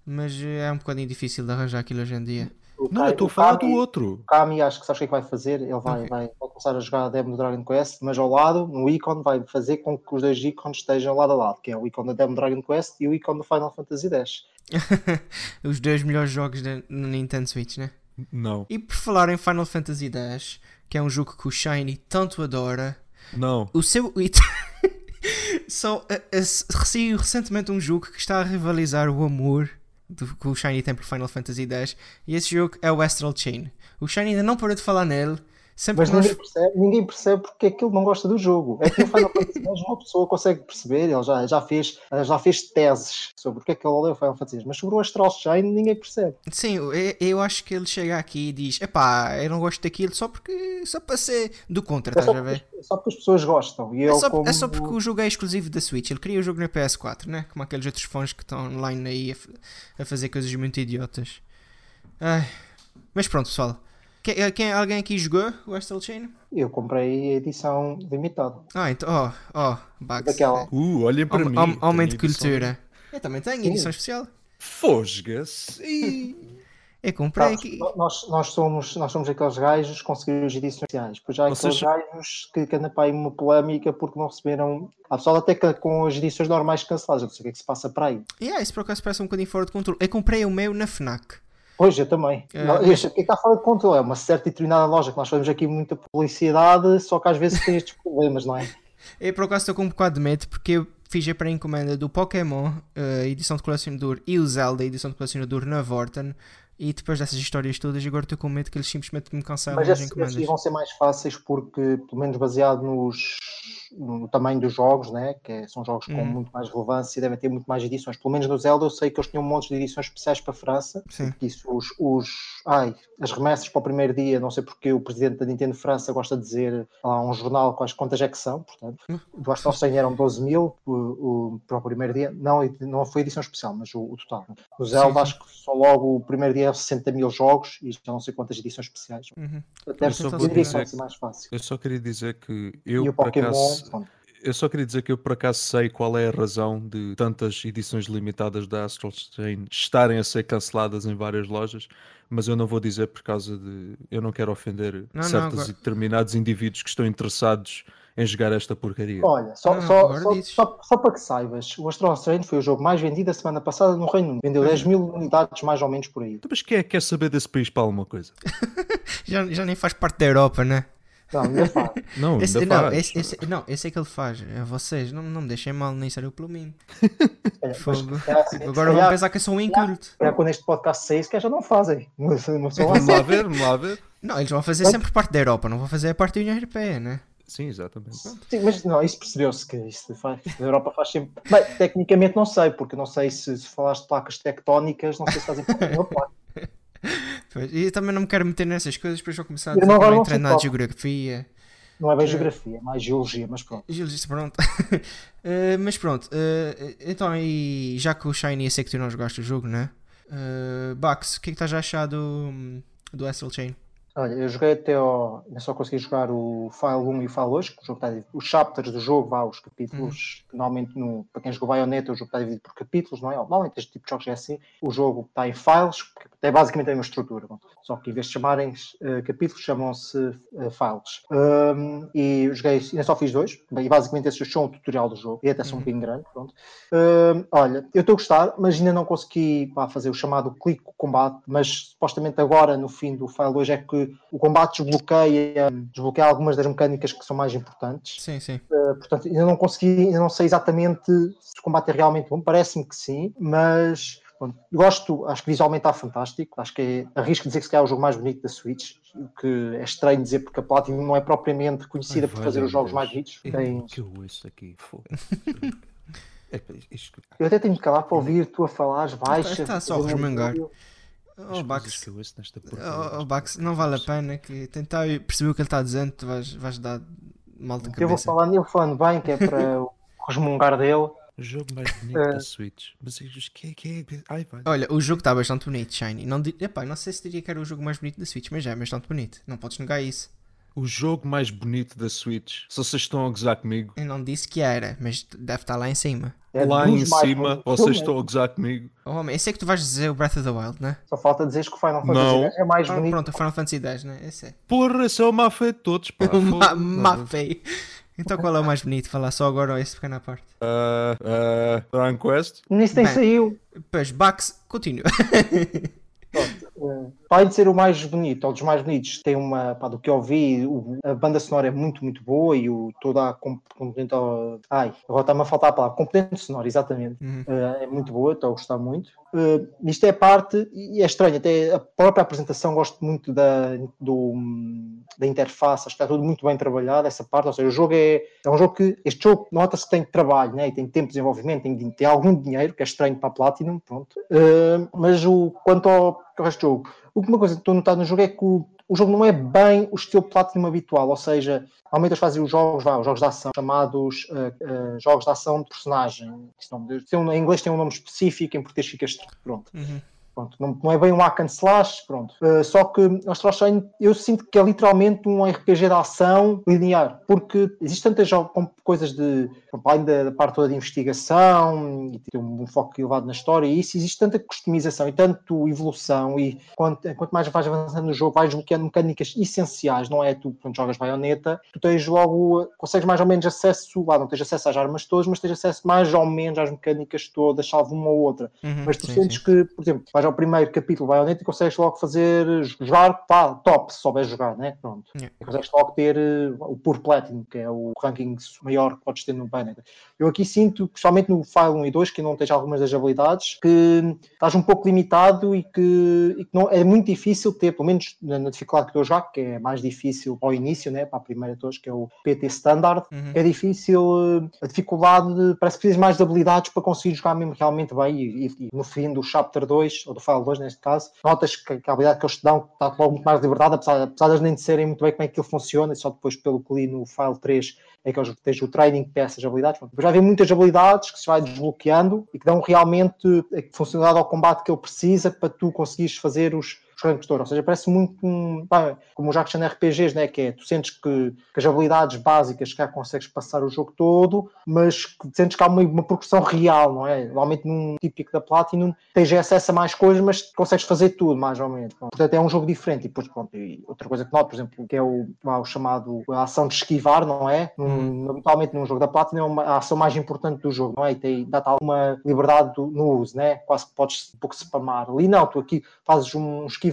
mas eh, é um bocadinho difícil de arranjar aquilo hoje em dia. O Não, eu estou a falar do outro. O Kami, acho que sabes o que é que vai fazer? Ele vai, Ok. vai, vai começar a jogar a demo do Dragon Quest, mas ao lado, no ícone, vai fazer com que os dois ícones estejam lado a lado, que é o ícone da demo do Dragon Quest e o ícone do Final Fantasy X. Os dois melhores jogos da, no Nintendo Switch, né? Não, E por falar em Final Fantasy X, que é um jogo que o Shiny tanto adora, não. o seu. Só a- a- saiu recentemente um jogo que está a rivalizar o amor do, que o Shiny tem por Final Fantasy X e esse jogo é o Astral Chain. O Shiny ainda não parou de falar nele. Sempre Mas que nós... ninguém percebe, ninguém percebe porque é que ele não gosta do jogo. É que o Final Fantasy X uma pessoa consegue perceber, ele já, já, fez, já fez teses sobre porque é que ele odeia o Final Fantasy X, mas sobre o Astral Chain ninguém percebe. Sim, eu, eu acho que ele chega aqui e diz: Epá, eu não gosto daquilo só porque. só para ser do contra, É só, estás a ver? porque, é só porque as pessoas gostam. E É só, como... é só porque o jogo é exclusivo da Switch. Ele queria o jogo na PS4, né? Como aqueles outros fãs que estão online aí a, a fazer coisas muito idiotas. Ai. Mas pronto, pessoal. Quem, quem- alguém aqui jogou o Astral Chain? eu comprei a edição limitada. Ah, então, ó, ó, Bugs. Daquela. Uh, olhem para Aum- mim. aum- aumento de cultura. Eu também tenho Sim. edição especial. Fosga-se. Eu comprei Sabes, aqui. nós, nós, somos, nós somos aqueles gajos que conseguiram as edições especiais. Pois já há Vocês- aqueles gajos que, que andam para aí uma polémica porque não receberam. Há pessoal até que com as edições normais canceladas. Eu não sei o que é que se passa para aí. E yeah, isso por acaso parece um bocadinho fora de controle. Eu comprei o meu na Fnac. Pois, eu também. É, Não, mas- O que é que está fora de controle? É uma certa e determinada loja que nós fazemos aqui muita publicidade, só que às vezes tem estes problemas, não é? Eu por acaso estou com um bocado de medo porque eu fiz a pré-encomenda do Pokémon, a edição de colecionador, e o Zelda, a edição de colecionador na Vorten. E depois dessas histórias todas, agora estou com medo que eles simplesmente me cancelam Mas as esses, encomendas. esses vão ser mais fáceis porque, pelo menos baseado nos, no tamanho dos jogos, né? que é- são jogos com Uhum. muito mais relevância e devem ter muito mais edições. Pelo menos no Zelda eu sei que eles tinham um monte de edições especiais para a França. Sim. Que Isso, os, os, ai, as remessas para o primeiro dia, não sei porque o presidente da Nintendo França gosta de dizer a um jornal quais quantas é que são, portanto, Hum. do Astral Chain eram 12 mil o, o- para o primeiro dia, não, não foi edição especial, mas o, o total. No Zelda sim. acho que só logo o primeiro dia é 60 mil jogos e já não sei quantas edições especiais. Uhum. Deve só ser vou dizer que ser mais fácil. Eu só queria dizer que eu, e o Pokémon, acaso, pronto. eu só queria dizer que eu por acaso sei qual é a razão de tantas edições limitadas da Astral Chain estarem a ser canceladas em várias lojas, mas eu não vou dizer por causa de. Eu não quero ofender não, certos agora- e determinados indivíduos que estão interessados em jogar esta porcaria. Olha, só, Não, só, agora só, só, só para que saibas, o Astral Chain foi o jogo mais vendido a semana passada no Reino Unido. Vendeu 10 mil unidades mais ou menos por aí. Então, Mas quem é que quer saber desse país para alguma coisa? Já, já nem faz parte da Europa, né? Não, ainda faz. Não, Esse, ainda não, faz. esse, esse, não, esse é que ele faz. É vocês. Não, não me deixem mal, nem saiu pelo mim. Fogo. se Agora vão pensar que eu sou um inculto. calhar quando este podcast sair, se calhar já não fazem. Pessoa Vamos lá ver, vamos lá ver. Não, eles vão fazer sempre parte da Europa, não vão fazer a parte da União Europeia, né? Sim, exatamente. Sim, mas não, isso percebeu-se que isso faz, a Europa faz sempre. Bem, tecnicamente não sei, porque não sei se, se falaste de placas tectónicas, não sei se fazem parte uma placa. Pois, E eu também não me quero meter nessas coisas, depois vou começar a Eu dizer não- não na qual. geografia. Não é bem É. geografia, é mais geologia, mas pronto. Gil disse pronto. Eh, mas pronto, eh, então e já que o Shiny eu sei que tu não jogaste o jogo, né? Uh, Bax, o que é que estás a achar do, do Astral Chain? Olha, eu joguei até ao. Eu só consegui jogar o File 1 e o File 2, que o jogo está dividido. Os chapters do jogo, vá, os capítulos, que normalmente no, para quem jogou Bayonetta, o jogo está dividido por capítulos, não é? Normalmente este tipo de jogos é assim. O jogo está em files, É basicamente a mesma estrutura. Só que em vez de chamarem uh, capítulos, chamam-se uh, files. Um, e joguei, ainda só fiz dois, e basicamente esses são o tutorial do jogo, e até são um bocadinho grande. Pronto. Um, olha, eu estou a gostar, mas ainda não consegui pá, fazer o chamado clique combate, mas supostamente agora, no fim do file 2, é que o combate desbloqueia, desbloqueia algumas das mecânicas que são mais importantes. Sim, sim. Uh, portanto, ainda não consegui, ainda não sei exatamente se o combate é realmente bom, parece-me que sim, mas gosto, acho que visualmente está fantástico. Acho que é, arrisco dizer que se calhar é o jogo mais bonito da Switch, o que é estranho dizer porque a Platinum não é propriamente conhecida Ai, por fazer os jogos Deus. mais bonitos. É, Tem... que eu ouço aqui, é, Eu até tenho que calar para ouvir tu a falar baixo. Está só a resmangar. Oh, Bax, oh, Bax, não vale a pena que tentar perceber o que ele está dizendo, tu vais, vais dar mal de cabeça. Eu vou falando, eu falando bem, que é para resmungar dele. O jogo mais bonito da Switch. Mas que, que, que, ai, vai. Olha, o jogo está bastante bonito, Shiny. Não, epá, não sei se diria que era o jogo mais bonito da Switch, mas já é bastante bonito. Não podes negar isso. O jogo mais bonito da Switch. Se vocês estão a gozar comigo. Eu não disse que era, mas deve estar lá em cima. É lá em cima, vocês estão a gozar comigo. Oh, homem, esse é que tu vais dizer o Breath of the Wild, né? Só falta dizer que o Final Fantasy não. X é mais ah, bonito. Pronto, o Final Fantasy X, né? Esse é. Porra, esse é o má feio de todos, pá. má feio. Então qual é o mais bonito? Falar só agora esse pequena parte. Uh, uh, Dragon Quest? Nem saiu. Pois, Bax, continua. Pronto, uh, de ser o mais bonito, ou dos mais bonitos, tem uma, pá, do que eu vi, a banda sonora é muito, muito boa e o, toda a componente. Ai, agora está-me a faltar a palavra. Componente sonora, exatamente. Uhum. Uh, é muito boa, estou a gostar muito. Uh, isto é parte, e é estranho, até a própria apresentação gosto muito da, do, da interface, acho que está tudo muito bem trabalhado, essa parte, ou seja, o jogo é, é um jogo que, este jogo nota-se que tem trabalho, né, e tem tempo de desenvolvimento, tem, tem algum dinheiro, que é estranho para a Platinum, pronto, uh, mas o, quanto ao resto do jogo, uma coisa que estou a notar no jogo é que o, o jogo não é bem o estilo Platinum habitual, ou seja, normalmente eles fazem os jogos, vá, os jogos de ação, chamados uh, uh, jogos de ação de personagem. Nome, em inglês tem um nome específico, em português fica pronto. Uhum. Pronto, não, não, é bem um hack and slash, pronto. Uh, só que Astral Chain eu sinto que é literalmente um RPG de ação linear, porque existem tantas coisas de, além da, parte toda de investigação e tem um, foco elevado na história e isso, existe tanta customização e tanto evolução e quanto, quanto mais vais avançando no jogo, vais desbloqueando mecânicas essenciais, não é tu quando jogas baioneta, tu tens logo, consegues mais ou menos acesso, lá não tens acesso às armas todas, mas tens acesso mais ou menos às mecânicas todas, salvo uma ou outra. Uhum, mas tu sim, sentes sim. que, por exemplo, vais ao primeiro capítulo Bayonetta e consegues logo fazer, jogar, pá, top, se souberes jogar, né? Pronto. Yeah. E consegues logo ter uh, o Pure Platinum, que é o ranking maior que podes ter no Bayonetta. Eu aqui sinto, principalmente no File 1 e 2, que não tens algumas das habilidades, que estás um pouco limitado e que, e que não, é muito difícil ter, pelo menos na, na dificuldade que eu jogo, que é mais difícil ao início, né? Para a primeira de todos, que é o PT Standard, uhum. é difícil, uh, a dificuldade, parece que precisas mais de habilidades para conseguir jogar mesmo realmente bem e, e, e no fim do Chapter 2, ou do File 2 neste caso, notas que, que a habilidade que eles te dão está logo muito mais liberdade, apesar, apesar de nem disserem muito bem como é que aquilo funciona, e só depois pelo que li no File 3 é que eles têm o training para essas habilidades. Já vem muitas habilidades que se vai desbloqueando e que dão realmente a funcionalidade ao combate que ele precisa para tu conseguires fazer os, os Ou seja, parece muito um, pá, como já que RPGs, né? que é tu sentes que, que, as habilidades básicas já consegues passar o jogo todo, mas que sentes que há uma, uma progressão real, não é? Normalmente num típico da Platinum tens acesso a mais coisas, mas consegues fazer tudo, mais ou menos. Portanto, é um jogo diferente. E depois, pronto, e outra coisa que noto, por exemplo, que é o, o chamado a ação de esquivar, não é? Num, hum. num jogo da Platinum é uma, a ação mais importante do jogo, não é? E tem, dá-te alguma liberdade do, no uso, né? Quase que podes um pouco spamar. Ali não, tu aqui fazes um esquivar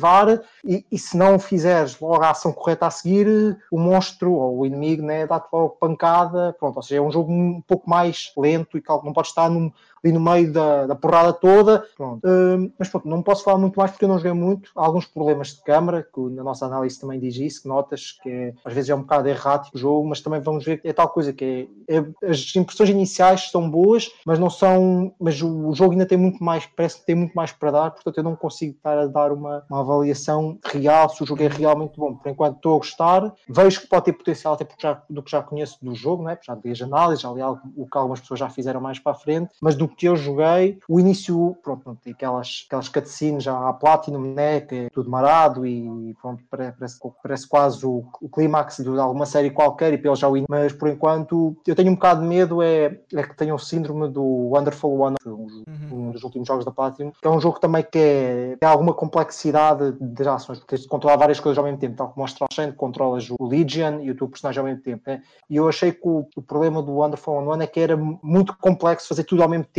e, e, se não fizeres logo a ação correta a seguir, o monstro ou o inimigo né, dá-te logo pancada. Pronto, ou seja, é um jogo um pouco mais lento e não pode estar num, ali no meio da, da porrada toda. Pronto. Uh, mas pronto, não posso falar muito mais porque eu não joguei muito. Há alguns problemas de câmara, que na nossa análise também diz isso, que notas que é, às vezes é um bocado errático o jogo, mas também vamos ver que é tal coisa que é, é, as impressões iniciais são boas, mas não são. Mas o, o, jogo ainda tem muito mais, parece que tem muito mais para dar, portanto eu não consigo estar a dar uma, uma avaliação real se o jogo é realmente bom. Por enquanto estou a gostar, vejo que pode ter potencial até porque já, do que já conheço do jogo, né? já vi as análises, já li algo, o que algumas pessoas já fizeram mais para a frente, mas do que eu joguei, o início, pronto, pronto aquelas, aquelas cutscenes já à Platinum, né, que é tudo marado e pronto, parece, parece quase o, o clímax de alguma série qualquer e pelo já o mas por enquanto eu tenho um bocado de medo é, é que tenho o síndrome do Wonderful One, um, uhum. um dos últimos jogos da Platinum, que é um jogo também que é, tem alguma complexidade de ações, porque tens de controlar várias coisas ao mesmo tempo, tal como o Shane, controlas o Legion e o teu personagem ao mesmo tempo, né? e eu achei que o, o problema do Wonderful One é que era muito complexo fazer tudo ao mesmo tempo,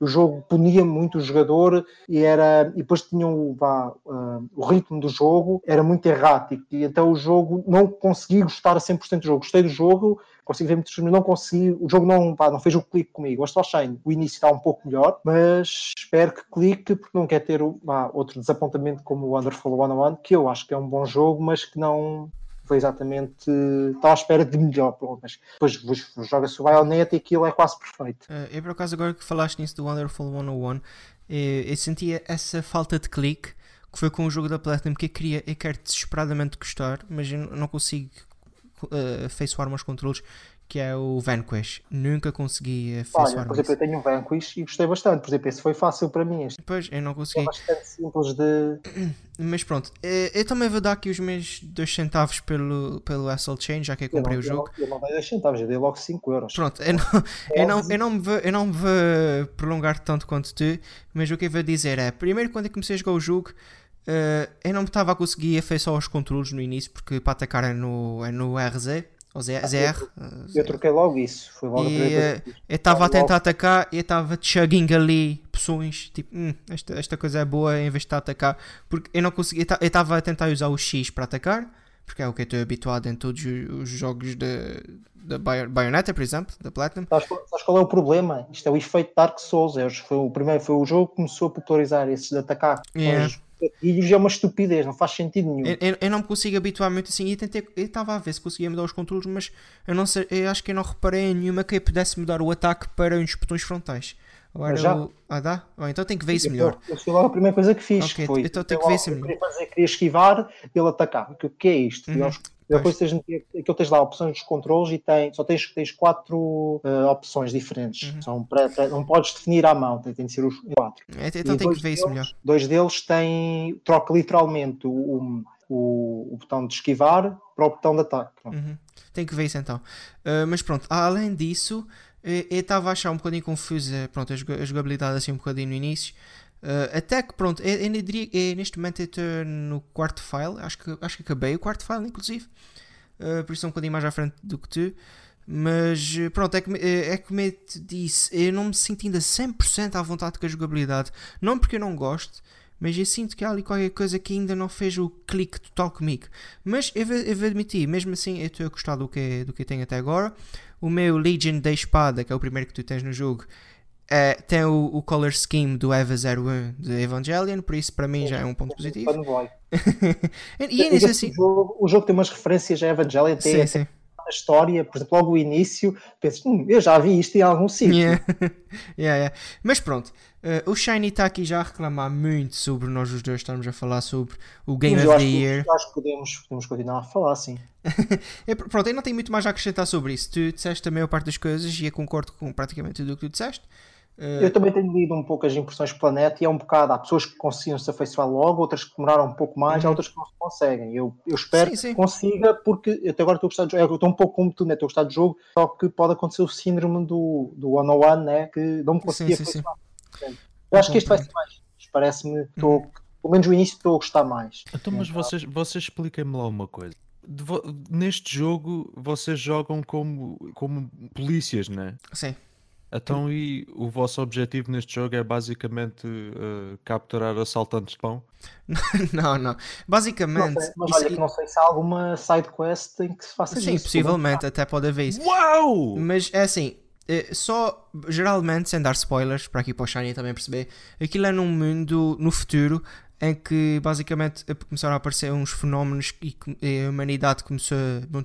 o jogo punia muito o jogador e era e depois tinha o, uh, o ritmo do jogo era muito errático e então o jogo não consegui gostar a 100% do jogo, gostei do jogo consigo ver muitos filmes, não consegui, o jogo não, pá, não fez o clique comigo. Astral Chain, o início está um pouco melhor, mas espero que clique, porque não quer ter outro desapontamento como o Wonderful 101, que eu acho que é um bom jogo, mas que não foi exatamente, estava à espera de melhor, mas depois joga-se o Bayonetta e aquilo é quase perfeito. Uh, eu por acaso agora que falaste nisso do Wonderful 101, eu, eh, eu sentia essa falta de clique que foi com o jogo da Platinum que eu queria, eu quero desesperadamente gostar, mas eu não consigo uh, face farm aos controles que é o Vanquish. Nunca consegui face Olha, Por exemplo, eu tenho um Vanquish e gostei bastante. Por exemplo, esse foi fácil para mim. Este. Pois, eu não consegui. É bastante simples de. Mas pronto, eu, eu também vou dar aqui os meus 2 centavos pelo, pelo Assault Chain, já que eu comprei eu não, o jogo. Eu não dei 2 centavos, eu dei logo 5 euros. Pronto, eu não, eu, não, eu, não me vou, eu não me vou prolongar tanto quanto tu, mas o que eu vou dizer é: primeiro, quando eu comecei a jogar o jogo. Uh, eu não estava a conseguir afeiçoar aos controles no início, porque para atacar é no, é no RZ, ou ZR. Ah, eu, eu, troquei logo isso, foi logo e, uh, Eu estava a tentar logo. atacar e eu estava chugging ali poções, tipo, hum, esta, esta coisa é boa em vez de estar a atacar, porque eu não conseguia, eu estava a tentar usar o X para atacar, porque é o que eu estou habituado em todos os jogos da Bayonetta, por exemplo, da Platinum. Sabes, sabes, qual é o problema? Isto é o efeito Dark Souls. Foi o primeiro, foi o jogo que começou a popularizar esses de atacar. Yeah gatilhos é uma estupidez, não faz sentido nenhum. Eu, eu, eu não me consigo habituar muito assim e tentei, eu estava a ver se conseguia mudar os controles, mas eu não sei, eu acho que eu não reparei em nenhuma que eu pudesse mudar o ataque para os botões frontais. Agora já? O... Ah, dá? Oh, então tem que ver isso melhor. Eu fui logo a primeira coisa que fiz. Okay, foi, então tem que ver isso melhor. Queria, fazer, queria esquivar e ele atacar. O que é isto? Uhum. Depois tens, aquilo tens lá opções dos controles e tem, só tens, tens quatro uh, opções diferentes. Uhum. São para, para, não podes definir à mão, tem, tem de ser os quatro. É, então tem que ver isso melhor. Dois deles têm, troca literalmente o, o, o, botão de esquivar para o botão de ataque. Uhum. Tem que ver isso então. Uh, mas pronto, além disso, eu estava a achar um bocadinho confusa pronto, a jogabilidade assim um bocadinho no início. Uh, até que pronto, eu, eu diria que neste momento eu estou no quarto file, acho que, acho que acabei o quarto file inclusive, uh, por isso é um bocadinho mais à frente do que tu. Mas pronto, é que, é, é como eu te disse, eu não me sinto ainda 100% à vontade com a jogabilidade. Não porque eu não gosto, mas eu sinto que há ali qualquer coisa que ainda não fez o clique total comigo. Mas eu vou, eu vou admitir, mesmo assim eu estou a gostar do que, do que eu tenho até agora. O meu Legion da espada, que é o primeiro que tu tens no jogo, é, tem o, o, color scheme do EVA 01 de Evangelion, por isso para mim já é um ponto positivo. e nisso assim. O jogo, o jogo, tem umas referências a Evangelion, tem sim, sim. a história, por exemplo, logo o início, pensas, hum, eu já vi isto em algum sítio. Yeah. yeah, yeah. Mas pronto, uh, o Shiny está aqui já a reclamar muito sobre nós os dois estamos a falar sobre o Game of the Year. Que, acho que podemos, podemos continuar a falar, sim. é, pronto, eu não tenho muito mais a acrescentar sobre isso. Tu disseste a maior parte das coisas e eu concordo com praticamente tudo o que tu disseste. Eu também tenho lido um pouco as impressões planeta e é um bocado. Há pessoas que conseguiam se afeiçoar logo, outras que demoraram um pouco mais, uhum. há outras que não se conseguem. Eu, eu espero sim, sim. que consiga, porque eu até agora estou a gostar de jogo. Eu estou um pouco como tu, né? estou a gostar de jogo, só que pode acontecer o síndrome do, do one on one, né? que não me conseguia sim, afeiçoar. Eu acho que este vai ser mais. Parece-me, estou, uhum. pelo menos o início estou a gostar mais. Então, mas vocês, vocês expliquem-me lá uma coisa. Neste jogo, vocês jogam como, como polícias, né? Sim. Então, e o vosso objetivo neste jogo é basicamente uh, capturar assaltantes de pão? não, não. Basicamente. Não sei, mas olha, que não sei se há alguma side quest em que se faça Sim, isso. Sim, possivelmente, até pode haver isso. Uau! Mas é assim, eh, só geralmente, sem dar spoilers, para aqui para o Shiny também perceber, aquilo é num mundo no futuro em que basicamente começaram a aparecer uns fenómenos e a humanidade começou,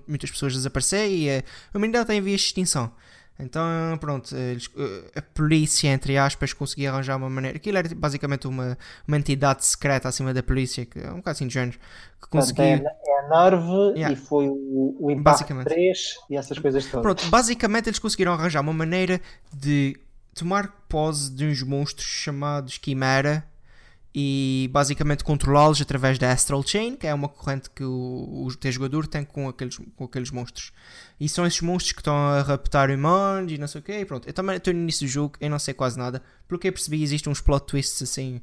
muitas pessoas a desaparecer e a humanidade está em vias de extinção. Então, pronto, eles, eh, a polícia, entre aspas, conseguia arranjar uma maneira. Aquilo era basicamente uma, uma entidade secreta acima da polícia, que é um bocado assim de género, que conseguia. É, é a Nerve yeah. e foi o, o Impact 3 e essas coisas todas. Pronto, basicamente eles conseguiram arranjar uma maneira de tomar posse de uns monstros chamados Chimera e basicamente controlá-los através da Astral Chain, que é uma corrente que o, o teu jogador tem com aqueles, com aqueles monstros. E são esses monstros que estão a raptar humanos e não sei o quê. E pronto, eu também estou no início do jogo, eu não sei quase nada. Pelo que eu percebi, existem uns plot twists assim,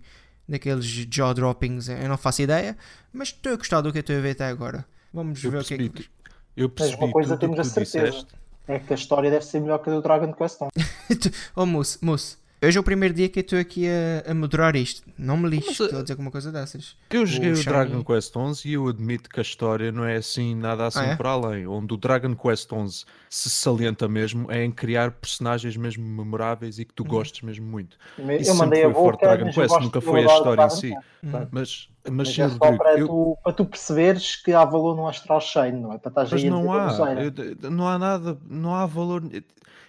daqueles jaw droppings, eu não faço ideia. Mas estou a gostar do que eu estou a ver até agora. Vamos Eu ver o que é que. eu Mas percebi uma coisa temos que a certeza. disseste. É que a história deve ser melhor que a do Dragon Quest 11. oh, moço, moço. Hoje é o primeiro dia que eu estou aqui a, a moderar isto. Não me uh, estou a dizer alguma coisa dessas. Eu joguei o, Shiny- Dragon Quest 11 e eu admito que a história não é assim nada assim Ah, é? por além. Onde o Dragon Quest 11 se salienta mesmo é em criar personagens mesmo memoráveis e que tu Uhum. gostes mesmo muito. Eu Isso mandei sempre a foi forte boca, Dragon Quest, nunca foi a história em si. Uhum. Mas, mas Mas sim, é só Rodrigo, para, eu- tu, para tu perceberes que há valor no Astral Chain, não é? Para estás Mas aí a não dizer há, eu- não há nada, não há valor.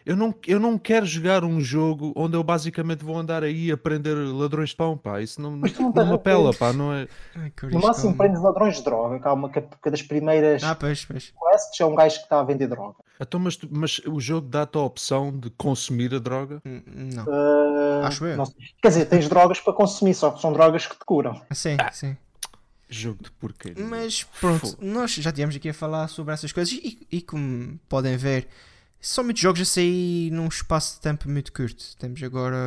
Eu não, eu não quero jogar um jogo onde eu basicamente vou andar aí a prender ladrões de pão, pá. Isso não, não não me apela, pá. Não é... Ai, No máximo calma. prendes ladrões de droga, que há uma das primeiras Ah, pois, pois. quests é um gajo que está a vender droga. Então, mas, mas o jogo dá-te a opção de consumir a droga? Hum, Não. Uh, Acho eu. não sei. Quer dizer, tens drogas para consumir, só que são drogas que te curam. Sim, sim. Jogo de porcaria. Mas pronto, Fogo. nós já tivemos aqui a falar sobre essas coisas e, e como podem ver, são muitos jogos a sair num espaço de tempo muito curto. Temos agora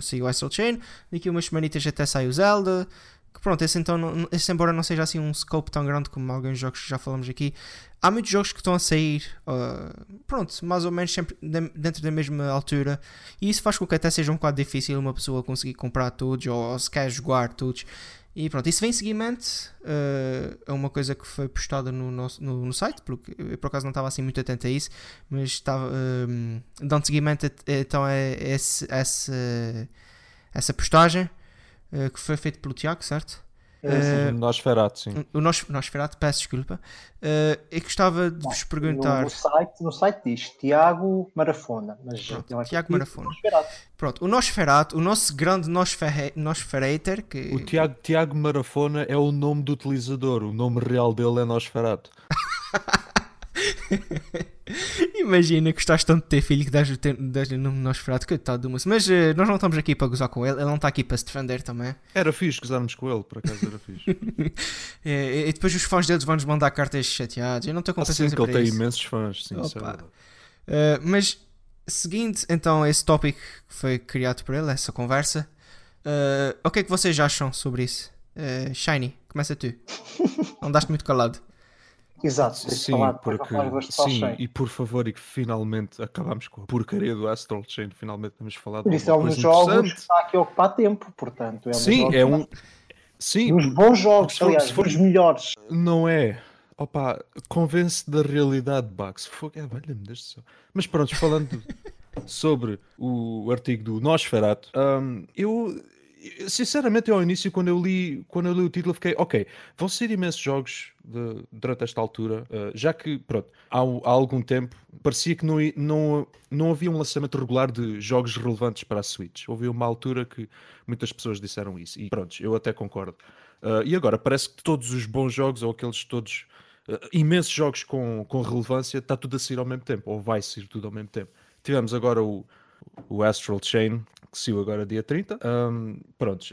saiu o Astral Chain, daqui umas semanitas até sai o Zelda. Que pronto, esse, então, esse embora não seja assim um scope tão grande como alguns jogos que já falamos aqui, há muitos jogos que estão a sair, ah, pronto, mais ou menos sempre de- dentro da mesma altura, e isso faz com que até seja um bocado difícil uma pessoa conseguir comprar todos ou se quer jogar todos. E pronto, isso vem em seguimento eh, a uma coisa que foi postada no, nosso, no, no site, porque eu por acaso não estava assim muito atento a isso, mas estava um, dando seguimento a, então a esse, essa, essa postagem eh, que foi feita pelo Tiago, certo? Uh, Nosferatu, sim. O nosso Nosferatu, peço desculpa. Eh, eu gostava de vos no, perguntar. no site, no site diz Tiago Marafona. Mas Pronto, Tiago Marafona. Nosferatu. Pronto, o Nosferatu, o nosso grande Nosfer, Nosferator, que O Tiago, Tiago Marafona é o nome do utilizador. O nome real dele é Nosferatu. Imagina que gostaste tanto de ter filho que dás-lhe dás-lhe o nome Nosferatu, coitado do moço. Mas eh, nós não estamos aqui para gozar com ele, ele não está aqui para se defender também. Era fixe gozarmos com ele, por acaso era fixe. Eh, e depois os fãs deles vão-nos mandar cartas chateados. Eu não estou com Assim paciência que ele tem isso. imensos fãs, sim, é. Eh, mas seguindo então esse tópico que foi criado por ele, essa conversa, eh, o que é que vocês acham sobre isso? Shiny, começa tu. Andaste muito calado. Exato, Sim, falar, porque, sim, e por favor, e que finalmente acabamos com a porcaria do Astral Chain, finalmente vamos falar de Por isso é um dos jogos que está aqui a ocupar tempo, portanto. É um Sim, é um. Sim, Dos bons jogos, se for- aliás, se for- dos melhores. não é. Opa, convence da realidade, Bax. Fogo, é, valha-me do céu. Mas pronto, falando sobre o artigo do Nosferatu, hum, eu sinceramente eu ao início quando eu li quando eu li o título fiquei ok vão ser imensos jogos de- durante esta altura uh, já que pronto há, há algum tempo parecia que não, não, não havia um lançamento regular de jogos relevantes para a Switch. Houve uma altura que muitas pessoas disseram isso e pronto eu até concordo. Uh, e agora parece que todos os bons jogos ou aqueles todos uh, imensos jogos com, com relevância está tudo a sair ao mesmo tempo ou vai sair tudo ao mesmo tempo. Tivemos agora o o Astral Chain, que saiu agora dia 30. Um, pronto,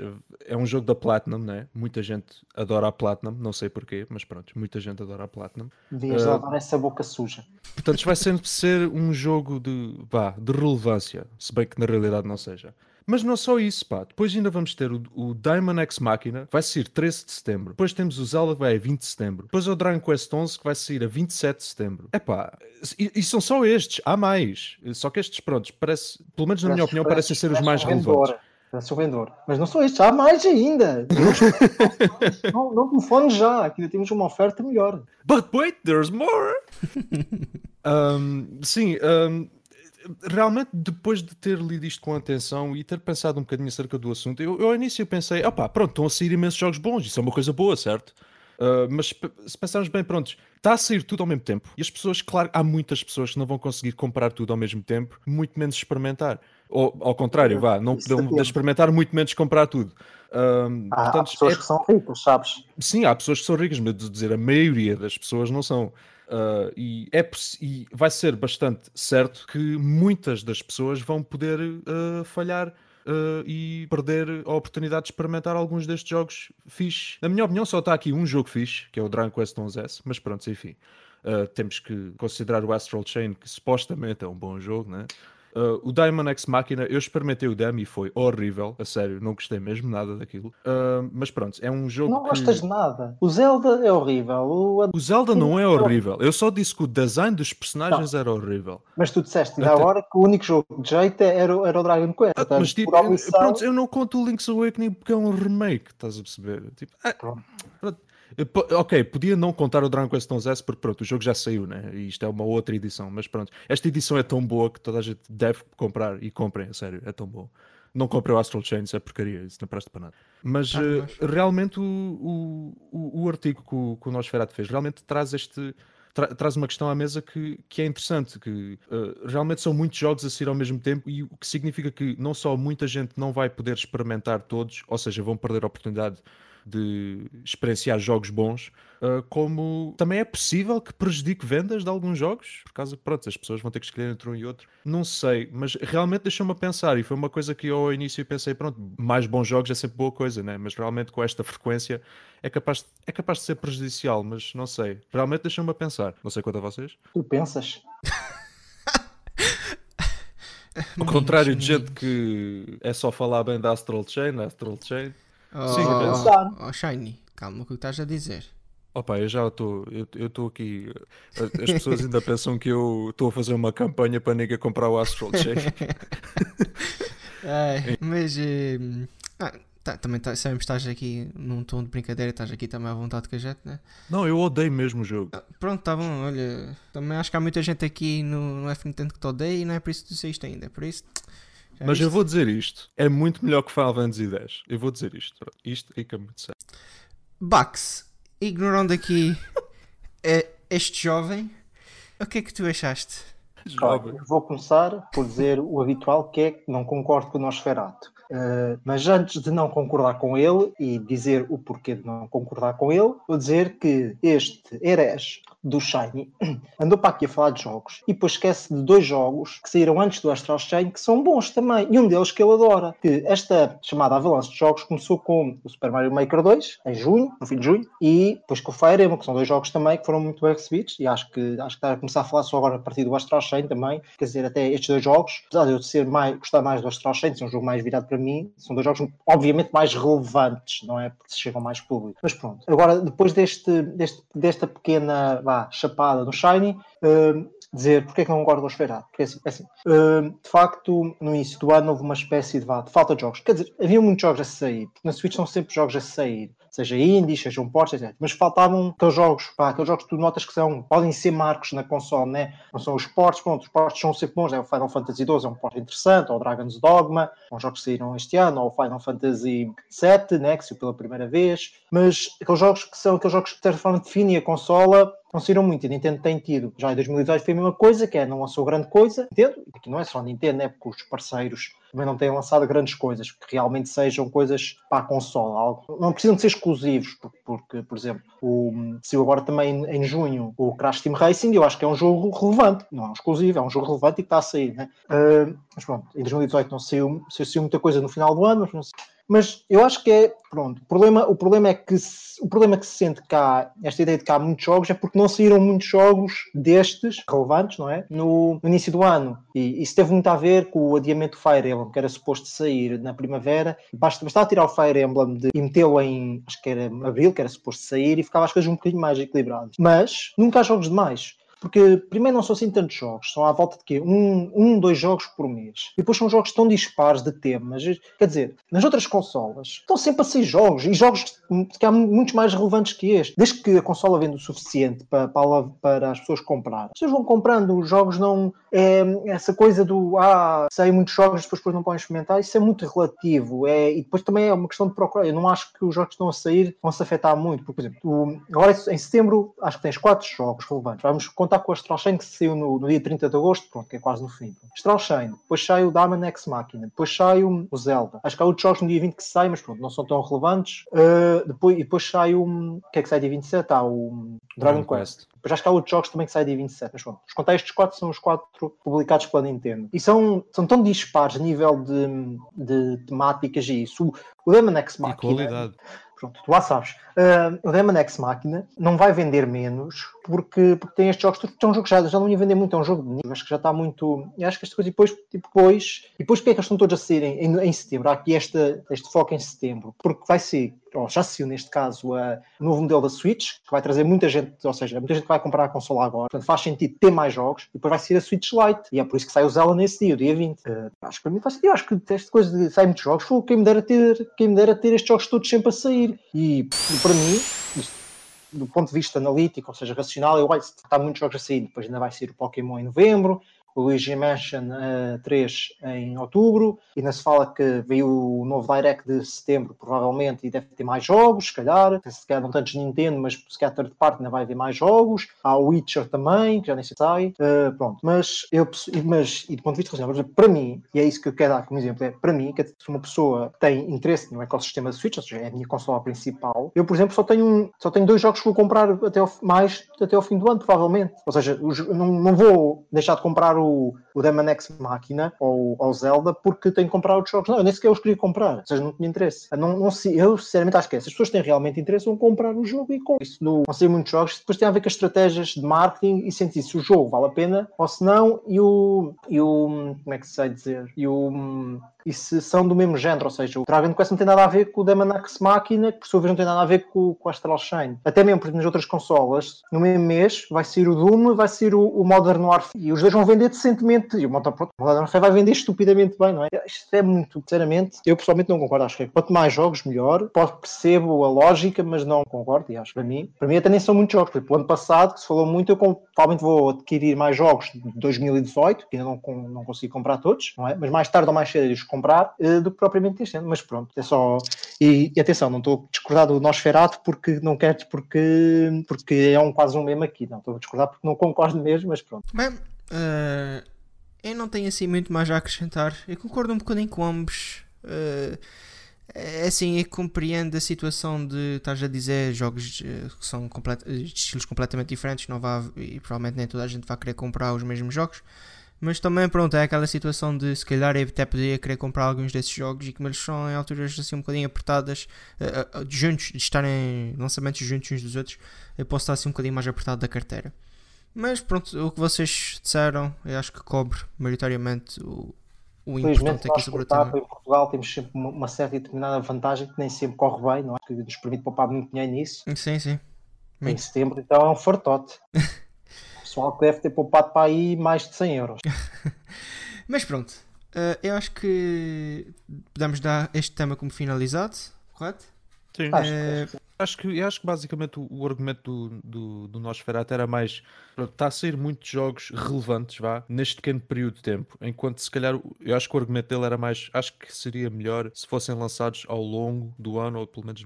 é um jogo da Platinum, né? Muita gente adora a Platinum, não sei porquê, mas pronto, muita gente adora a Platinum. Devias Uh, lavar essa boca suja. Portanto, vai sempre ser um jogo de, vá, de relevância, se bem que na realidade não seja. Mas não só isso, pá. Depois ainda vamos ter o, o Diamond X Machina, vai sair 13 de setembro. Depois temos o Zelda, que vai a 20 de setembro. Depois o Dragon Quest 11, que vai sair a 27 de setembro. É pá, e, e são só estes, há mais. Só que estes, prontos, parece, pelo menos na minha opinião, parecem ser os mais relevantes. Parece um vendedor. Mas não são estes, há mais ainda. não, não telefones já, aqui ainda temos uma oferta melhor. But wait, there's more! Um, sim, um, realmente depois de ter lido isto com atenção e ter pensado um bocadinho acerca do assunto, eu, eu ao início pensei, opá, pronto, estão a sair imensos jogos bons, isso é uma coisa boa, certo? Uh, mas se pensarmos bem, prontos, está a sair tudo ao mesmo tempo. E as pessoas, claro, há muitas pessoas que não vão conseguir comprar tudo ao mesmo tempo, muito menos experimentar. Ou ao contrário, vá, não depende. experimentar, muito menos comprar tudo. Um, Há, há portanto, pessoas é- que são ricas, sabes? Sim, há pessoas que são ricas, mas de dizer a maioria das pessoas não são. Uh, e, é, e vai ser bastante certo que muitas das pessoas vão poder uh, falhar uh, e perder a oportunidade de experimentar alguns destes jogos fixe. Na minha opinião, só está aqui um jogo fixe, que é o Dragon Quest 11S, mas pronto, enfim. temos que considerar o Astral Chain, que supostamente é um bom jogo, né? Uh, o Diamond X Machina, eu experimentei o demo e foi horrível, a sério, não gostei mesmo nada daquilo. Uh, mas pronto, é um jogo. Não que... gostas de nada. O Zelda é horrível. O, o Zelda não é horrível. Eu só disse que o design dos personagens não. era horrível. Mas tu disseste ainda Até... agora que o único jogo de jeito era, era o Dragon Quest. Ah, mas tipo, omissão... pronto, eu não conto o Link's Awakening porque é um remake, estás a perceber? Tipo, ah, pronto. pronto. Ok, podia não contar o Dragon Quest 11S porque pronto, o jogo já saiu, né? E isto é uma outra edição, mas pronto, esta edição é tão boa que toda a gente deve comprar e comprem, a sério, é tão bom. Não comprei o Astral Chain, isso é porcaria, isso não presta para nada. Mas, ah, uh, realmente o, o, o, o, artigo que o, que o Nosferatu fez realmente traz este. Tra traz uma questão à mesa que, que é interessante, que uh, realmente são muitos jogos a sair ao mesmo tempo e o que significa que não só muita gente não vai poder experimentar todos, ou seja, vão perder a oportunidade de experienciar jogos bons, uh, como também é possível que prejudique vendas de alguns jogos, por causa que pronto, as pessoas vão ter que escolher entre um e outro. Não sei, mas realmente deixou-me a pensar, e foi uma coisa que eu ao início pensei, pronto, mais bons jogos é sempre boa coisa, né? mas realmente com esta frequência é capaz, é capaz de ser prejudicial, mas não sei. Realmente deixou-me a pensar. Não sei quanto a vocês. Tu pensas? Ao contrário de gente que é só falar bem da Astral Chain, Astral Chain. Oh, Sim, oh, oh, Shiny, calma o que estás a dizer. Opa, eu já estou, eu estou aqui. As pessoas ainda pensam que eu estou a fazer uma campanha para ninguém comprar o Astral Chain. é, mas eh, ah, tá, também tá, sabemos que estás aqui num tom de brincadeira, estás aqui também à vontade com a gente, né? Não, eu odeio mesmo o jogo. Ah, pronto, tá bom, olha, também acho que há muita gente aqui no, no F Nintendo que te odeia e não é por isso que tu saíste ainda, por isso já Mas eu vou dizer isto: é muito melhor que Final Fantasy X. Eu vou dizer isto. Isto fica muito sério. Bax, ignorando aqui é, este jovem, o que é que tu achaste? Jovem. vou começar por dizer o habitual que é que não concordo com o Nosferatu. Uh, mas antes de não concordar com ele e dizer o porquê de não concordar com ele, vou dizer que este Eres do Shiny andou para aqui a falar de jogos e depois esquece de dois jogos que saíram antes do Astral Chain que são bons também e um deles que ele adora. Que esta chamada avalanche de jogos começou com o Super Mario Maker 2 em junho, no fim de junho, e depois com o Fire Emblem, que são dois jogos também que foram muito bem recebidos e acho que acho que está a começar a falar só agora a partir do Astral Chain também. Quer dizer, até estes dois jogos, apesar de eu ser mais, gostar mais do Astral Chain, ser um jogo mais virado para mim, são dois jogos obviamente mais relevantes, não é? Porque se chegam mais público. Mas pronto, agora depois deste, deste desta pequena vá, chapada no Shiny, uh, dizer porque é que não concordo com o Esferado. Porque é assim, é assim uh, de facto, no início do ano houve uma espécie de, vá, de falta de jogos. Quer dizer, havia muitos jogos a sair, porque na Switch são sempre jogos a sair seja indies, sejam ports, etc. Mas faltavam aqueles jogos, pá, aqueles jogos que tu notas que são, podem ser marcos na console, né? Não são os ports, pronto, os ports são sempre bons, né? O Final Fantasy XII é um port interessante, ou o Dragon's Dogma, são jogos que saíram este ano, ou o Final Fantasy VII, né? Que saiu pela primeira vez, mas aqueles jogos que são aqueles jogos que de certa forma definem a consola não saíram muito. A Nintendo tem tido, já em 2018 foi a mesma coisa, que é, não lançou grande coisa. Nintendo, aqui não é só a Nintendo, é porque os parceiros também não têm lançado grandes coisas, que realmente sejam coisas para a consola. Algo, não precisam de ser exclusivos, porque, por exemplo, o, saiu agora também em junho o Crash Team Racing, eu acho que é um jogo relevante, não é um exclusivo, é um jogo relevante e que está a sair. Né? Uh, mas pronto, em 2018 não saiu, saiu muita coisa no final do ano, mas não sei mas eu acho que é, pronto, o problema, o problema é que se, o problema que se sente cá, esta ideia de que há muitos jogos, é porque não saíram muitos jogos destes, relevantes, não é? No, no início do ano. E isso teve muito a ver com o adiamento do Fire Emblem, que era suposto sair na primavera. Basta, bastava tirar o Fire Emblem de, e metê-lo em, acho que era abril, que era suposto sair, e ficava as coisas um bocadinho mais equilibradas. Mas nunca há jogos demais. Porque primeiro não são assim tantos jogos, são à volta de quê? Um, um, dois jogos por mês. E depois são jogos tão dispares de temas. Quer dizer, nas outras consolas estão sempre a sair jogos, e jogos que há muitos mais relevantes que este. Desde que a consola vende o suficiente para, para, para as pessoas comprar. As pessoas vão comprando, os jogos não. É, essa coisa do ah, saem muitos jogos, depois, depois não podem experimentar, isso é muito relativo. É, e depois também é uma questão de procurar. Eu não acho que os jogos que estão a sair vão se afetar muito. Porque, por exemplo, tu, agora em setembro acho que tens quatro jogos relevantes. Vamos contar contar com a Astral Chain que saiu no, no, dia 30 de agosto, pronto, que é quase no fim. Astral Chain, depois sai o Diamond X Machina, depois sai o, o, Zelda. Acho que há outros jogos no dia 20 que saem, mas pronto, não são tão relevantes. Uh, depois, e depois sai o. O que é que sai dia 27? Há o Dragon, Quest. Depois acho que há outros jogos também que saem dia 27, mas pronto. Os contextos quatro são os quatro publicados pela Nintendo. E são, são tão dispares a nível de, de temáticas e isso. O, o Demon X Machina. E qualidade. Pronto, tu lá sabes. Uh, o Demon X Machina não vai vender menos porque, porque tem estes jogos. É um jogo já, já não ia vender muito, é um jogo de nível. Acho que já está muito. Acho que esta coisa. E depois, depois, e depois porque é que eles estão todos a saírem em, em setembro? Há aqui este, este foco em setembro. Porque vai ser, ou já saiu neste caso, a, novo modelo da Switch, que vai trazer muita gente, ou seja, muita gente que vai comprar a consola agora. Portanto, faz sentido ter mais jogos. E depois vai ser a Switch Lite. E é por isso que sai Zelda nesse dia, o dia 20. Uh, acho que para mim faz sentido. Acho que esta coisa de sair muitos jogos, foi quem me dera ter, quem me dera ter estes jogos todos sempre a sair. E, para mim, isto, do ponto de vista analítico, ou seja, racional, eu olho, está muitos jogos a sair, depois ainda vai ser o Pokémon em novembro, o Luigi Mansion uh, 3 em outubro, ainda se fala que veio o novo Direct de setembro, provavelmente, e deve ter mais jogos, se calhar, se calhar não tantos Nintendo, mas se calhar third parte ainda vai haver mais jogos, há o Witcher também, que já nem se sai, uh, pronto, mas eu, mas, e do ponto de vista racional, para mim, e é isso que eu quero dar como exemplo, é para mim, que uma pessoa tem interesse no ecossistema da Switch, ou seja, é a minha consola principal, eu, por exemplo, só tenho, um, só tenho dois jogos que vou comprar até ao, mais até ao fim do ano, provavelmente, ou seja, não, não vou deixar de comprar o o, o Demon X Máquina ou o Zelda porque tenho que comprar outros jogos. Não, eu nem sequer os queria comprar, ou seja, não tinha interesse. Não, não, eu, sinceramente, acho que é. Se as pessoas têm realmente interesse, vão comprar o jogo e com isso. Não, não sei muitos jogos, depois tem a ver com as estratégias de marketing e sentir se o jogo vale a pena ou se não, e o, e o como é que se sei dizer? E o e se são do mesmo género, ou seja, o Dragon Quest não tem nada a ver com o Demon X Machina, que por sua vez não tem nada a ver com, com Astral Chain. Até mesmo porque nas outras consolas, no mesmo mês, vai ser o Doom, vai ser o, o Modern Warfare, e os dois vão vender decentemente, e o Modern Warfare vai vender estupidamente bem, não é? Isto é muito, sinceramente, eu pessoalmente não concordo, acho que é quanto mais jogos, melhor. Posso percebo a lógica, mas não concordo, e acho que para mim, para mim até nem são muitos jogos, por exemplo, ano passado, que se falou muito, eu provavelmente vou adquirir mais jogos de 2018, que ainda não, não consigo comprar todos, não é? Mas mais tarde ou mais cedo eles comprar uh, do que propriamente este ano. Mas pronto, é só. E, e atenção, não estou a discordar do Nosferatu porque não quero, porque, porque é um, quase um meme aqui. Não estou a discordar porque não concordo mesmo, mas pronto. Bem, uh, eu não tenho assim muito mais a acrescentar. Eu concordo um bocadinho com ambos. Uh, é assim, eu compreendo a situação de estás a dizer jogos que são complet estilos completamente diferentes, não vá, e provavelmente nem toda a gente vai querer comprar os mesmos jogos. Mas também, pronto, é aquela situação de se calhar eu até poderia querer comprar alguns desses jogos e como eles são em alturas assim um bocadinho apertadas, uh, uh, juntos, de estarem lançamentos juntos uns dos outros, eu posso estar assim um bocadinho mais apertado da carteira. Mas pronto, o que vocês disseram, eu acho que cobre maioritariamente o, o importante aqui sobre o tema. Em Portugal temos sempre uma certa e determinada vantagem que nem sempre corre bem, não é? Que nos permite poupar muito dinheiro nisso. Sim, sim. Em setembro, então é um fartote. pessoal que deve ter poupado para aí mais de 100 euros. Mas pronto, uh, eu acho que podemos dar este tema como finalizado, correto? Sim. Acho, uh, acho, que, acho que basicamente o, o argumento do, do, do Nosferatu era mais está a sair muitos jogos relevantes vá, neste pequeno período de tempo, enquanto se calhar eu acho que o argumento dele era mais acho que seria melhor se fossem lançados ao longo do ano, ou pelo menos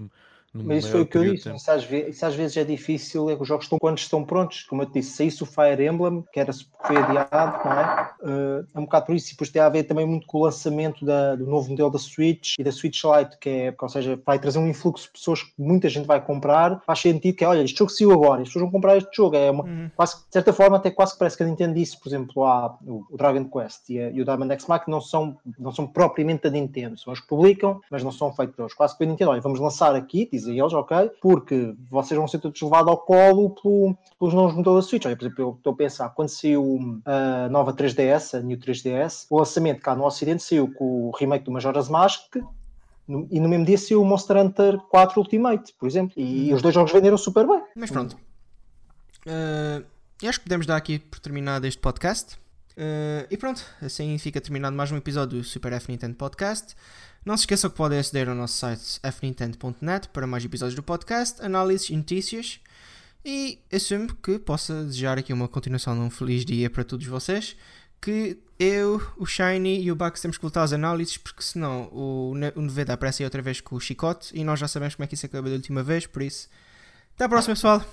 mas isso foi o que eu disse. Isso às, vezes, isso às, vezes, é difícil. É que os jogos estão quando estão prontos. Como eu te disse, se isso o Fire Emblem, que era, foi adiado, não é? Uh, é um bocado por isso. E depois tem a ver também muito com o lançamento da, do novo modelo da Switch e da Switch Lite, que é, ou seja, vai trazer um influxo de pessoas que muita gente vai comprar. Faz sentido que, olha, este jogo saiu agora, as pessoas vão comprar este jogo. É uma, uhum. quase, de certa forma, até quase que parece que a Nintendo disse, por exemplo, lá, o, o Dragon Quest e, a, e, o Diamond X Mac não são, não são propriamente da Nintendo. São os que publicam, mas não são feitos pelos. Quase que a Nintendo, olha, vamos lançar aqui, dizem eles, ok, porque vocês vão ser todos levados ao colo pelo, pelos novos motores da Switch. Olha, por exemplo, eu estou a pensar, quando saiu a nova 3DS, a New 3DS, o lançamento cá no Ocidente saiu com o remake do Majora's Mask, e no mesmo dia saiu o Monster Hunter 4 Ultimate, por exemplo. E os dois jogos venderam super bem. Mas pronto. Uh, acho que podemos dar aqui por terminado este podcast. Uh, e pronto, assim fica terminado mais um episódio do Super F Nintendo Podcast. Não se esqueçam que podem aceder ao nosso site fnintendo.net para mais episódios do podcast, análises e notícias. E assumo que possa desejar aqui uma continuação de um feliz dia para todos vocês. Que eu, o Shiny e o Bugs temos que voltar às análises, porque senão o, o Nevada aparece aí outra vez com o chicote e nós já sabemos como é que isso acabou da última vez. Por isso, até à próxima, pessoal.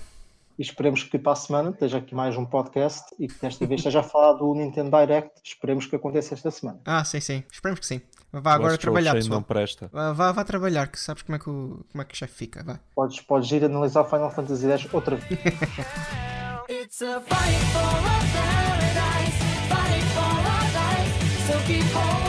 E esperemos que para a semana esteja aqui mais um podcast e que desta vez esteja a falar do Nintendo Direct. Esperemos que aconteça esta semana. Ah, sim, sim. Esperemos que sim. Vá agora trabalhar, pessoal. não presta. Vá, vá, vá trabalhar, que sabes como é que o, como é que o chefe fica. Vá. Podes, podes ir analisar Final Fantasy X outra vez. It's a fight for a paradise, fight for our life, so keep holding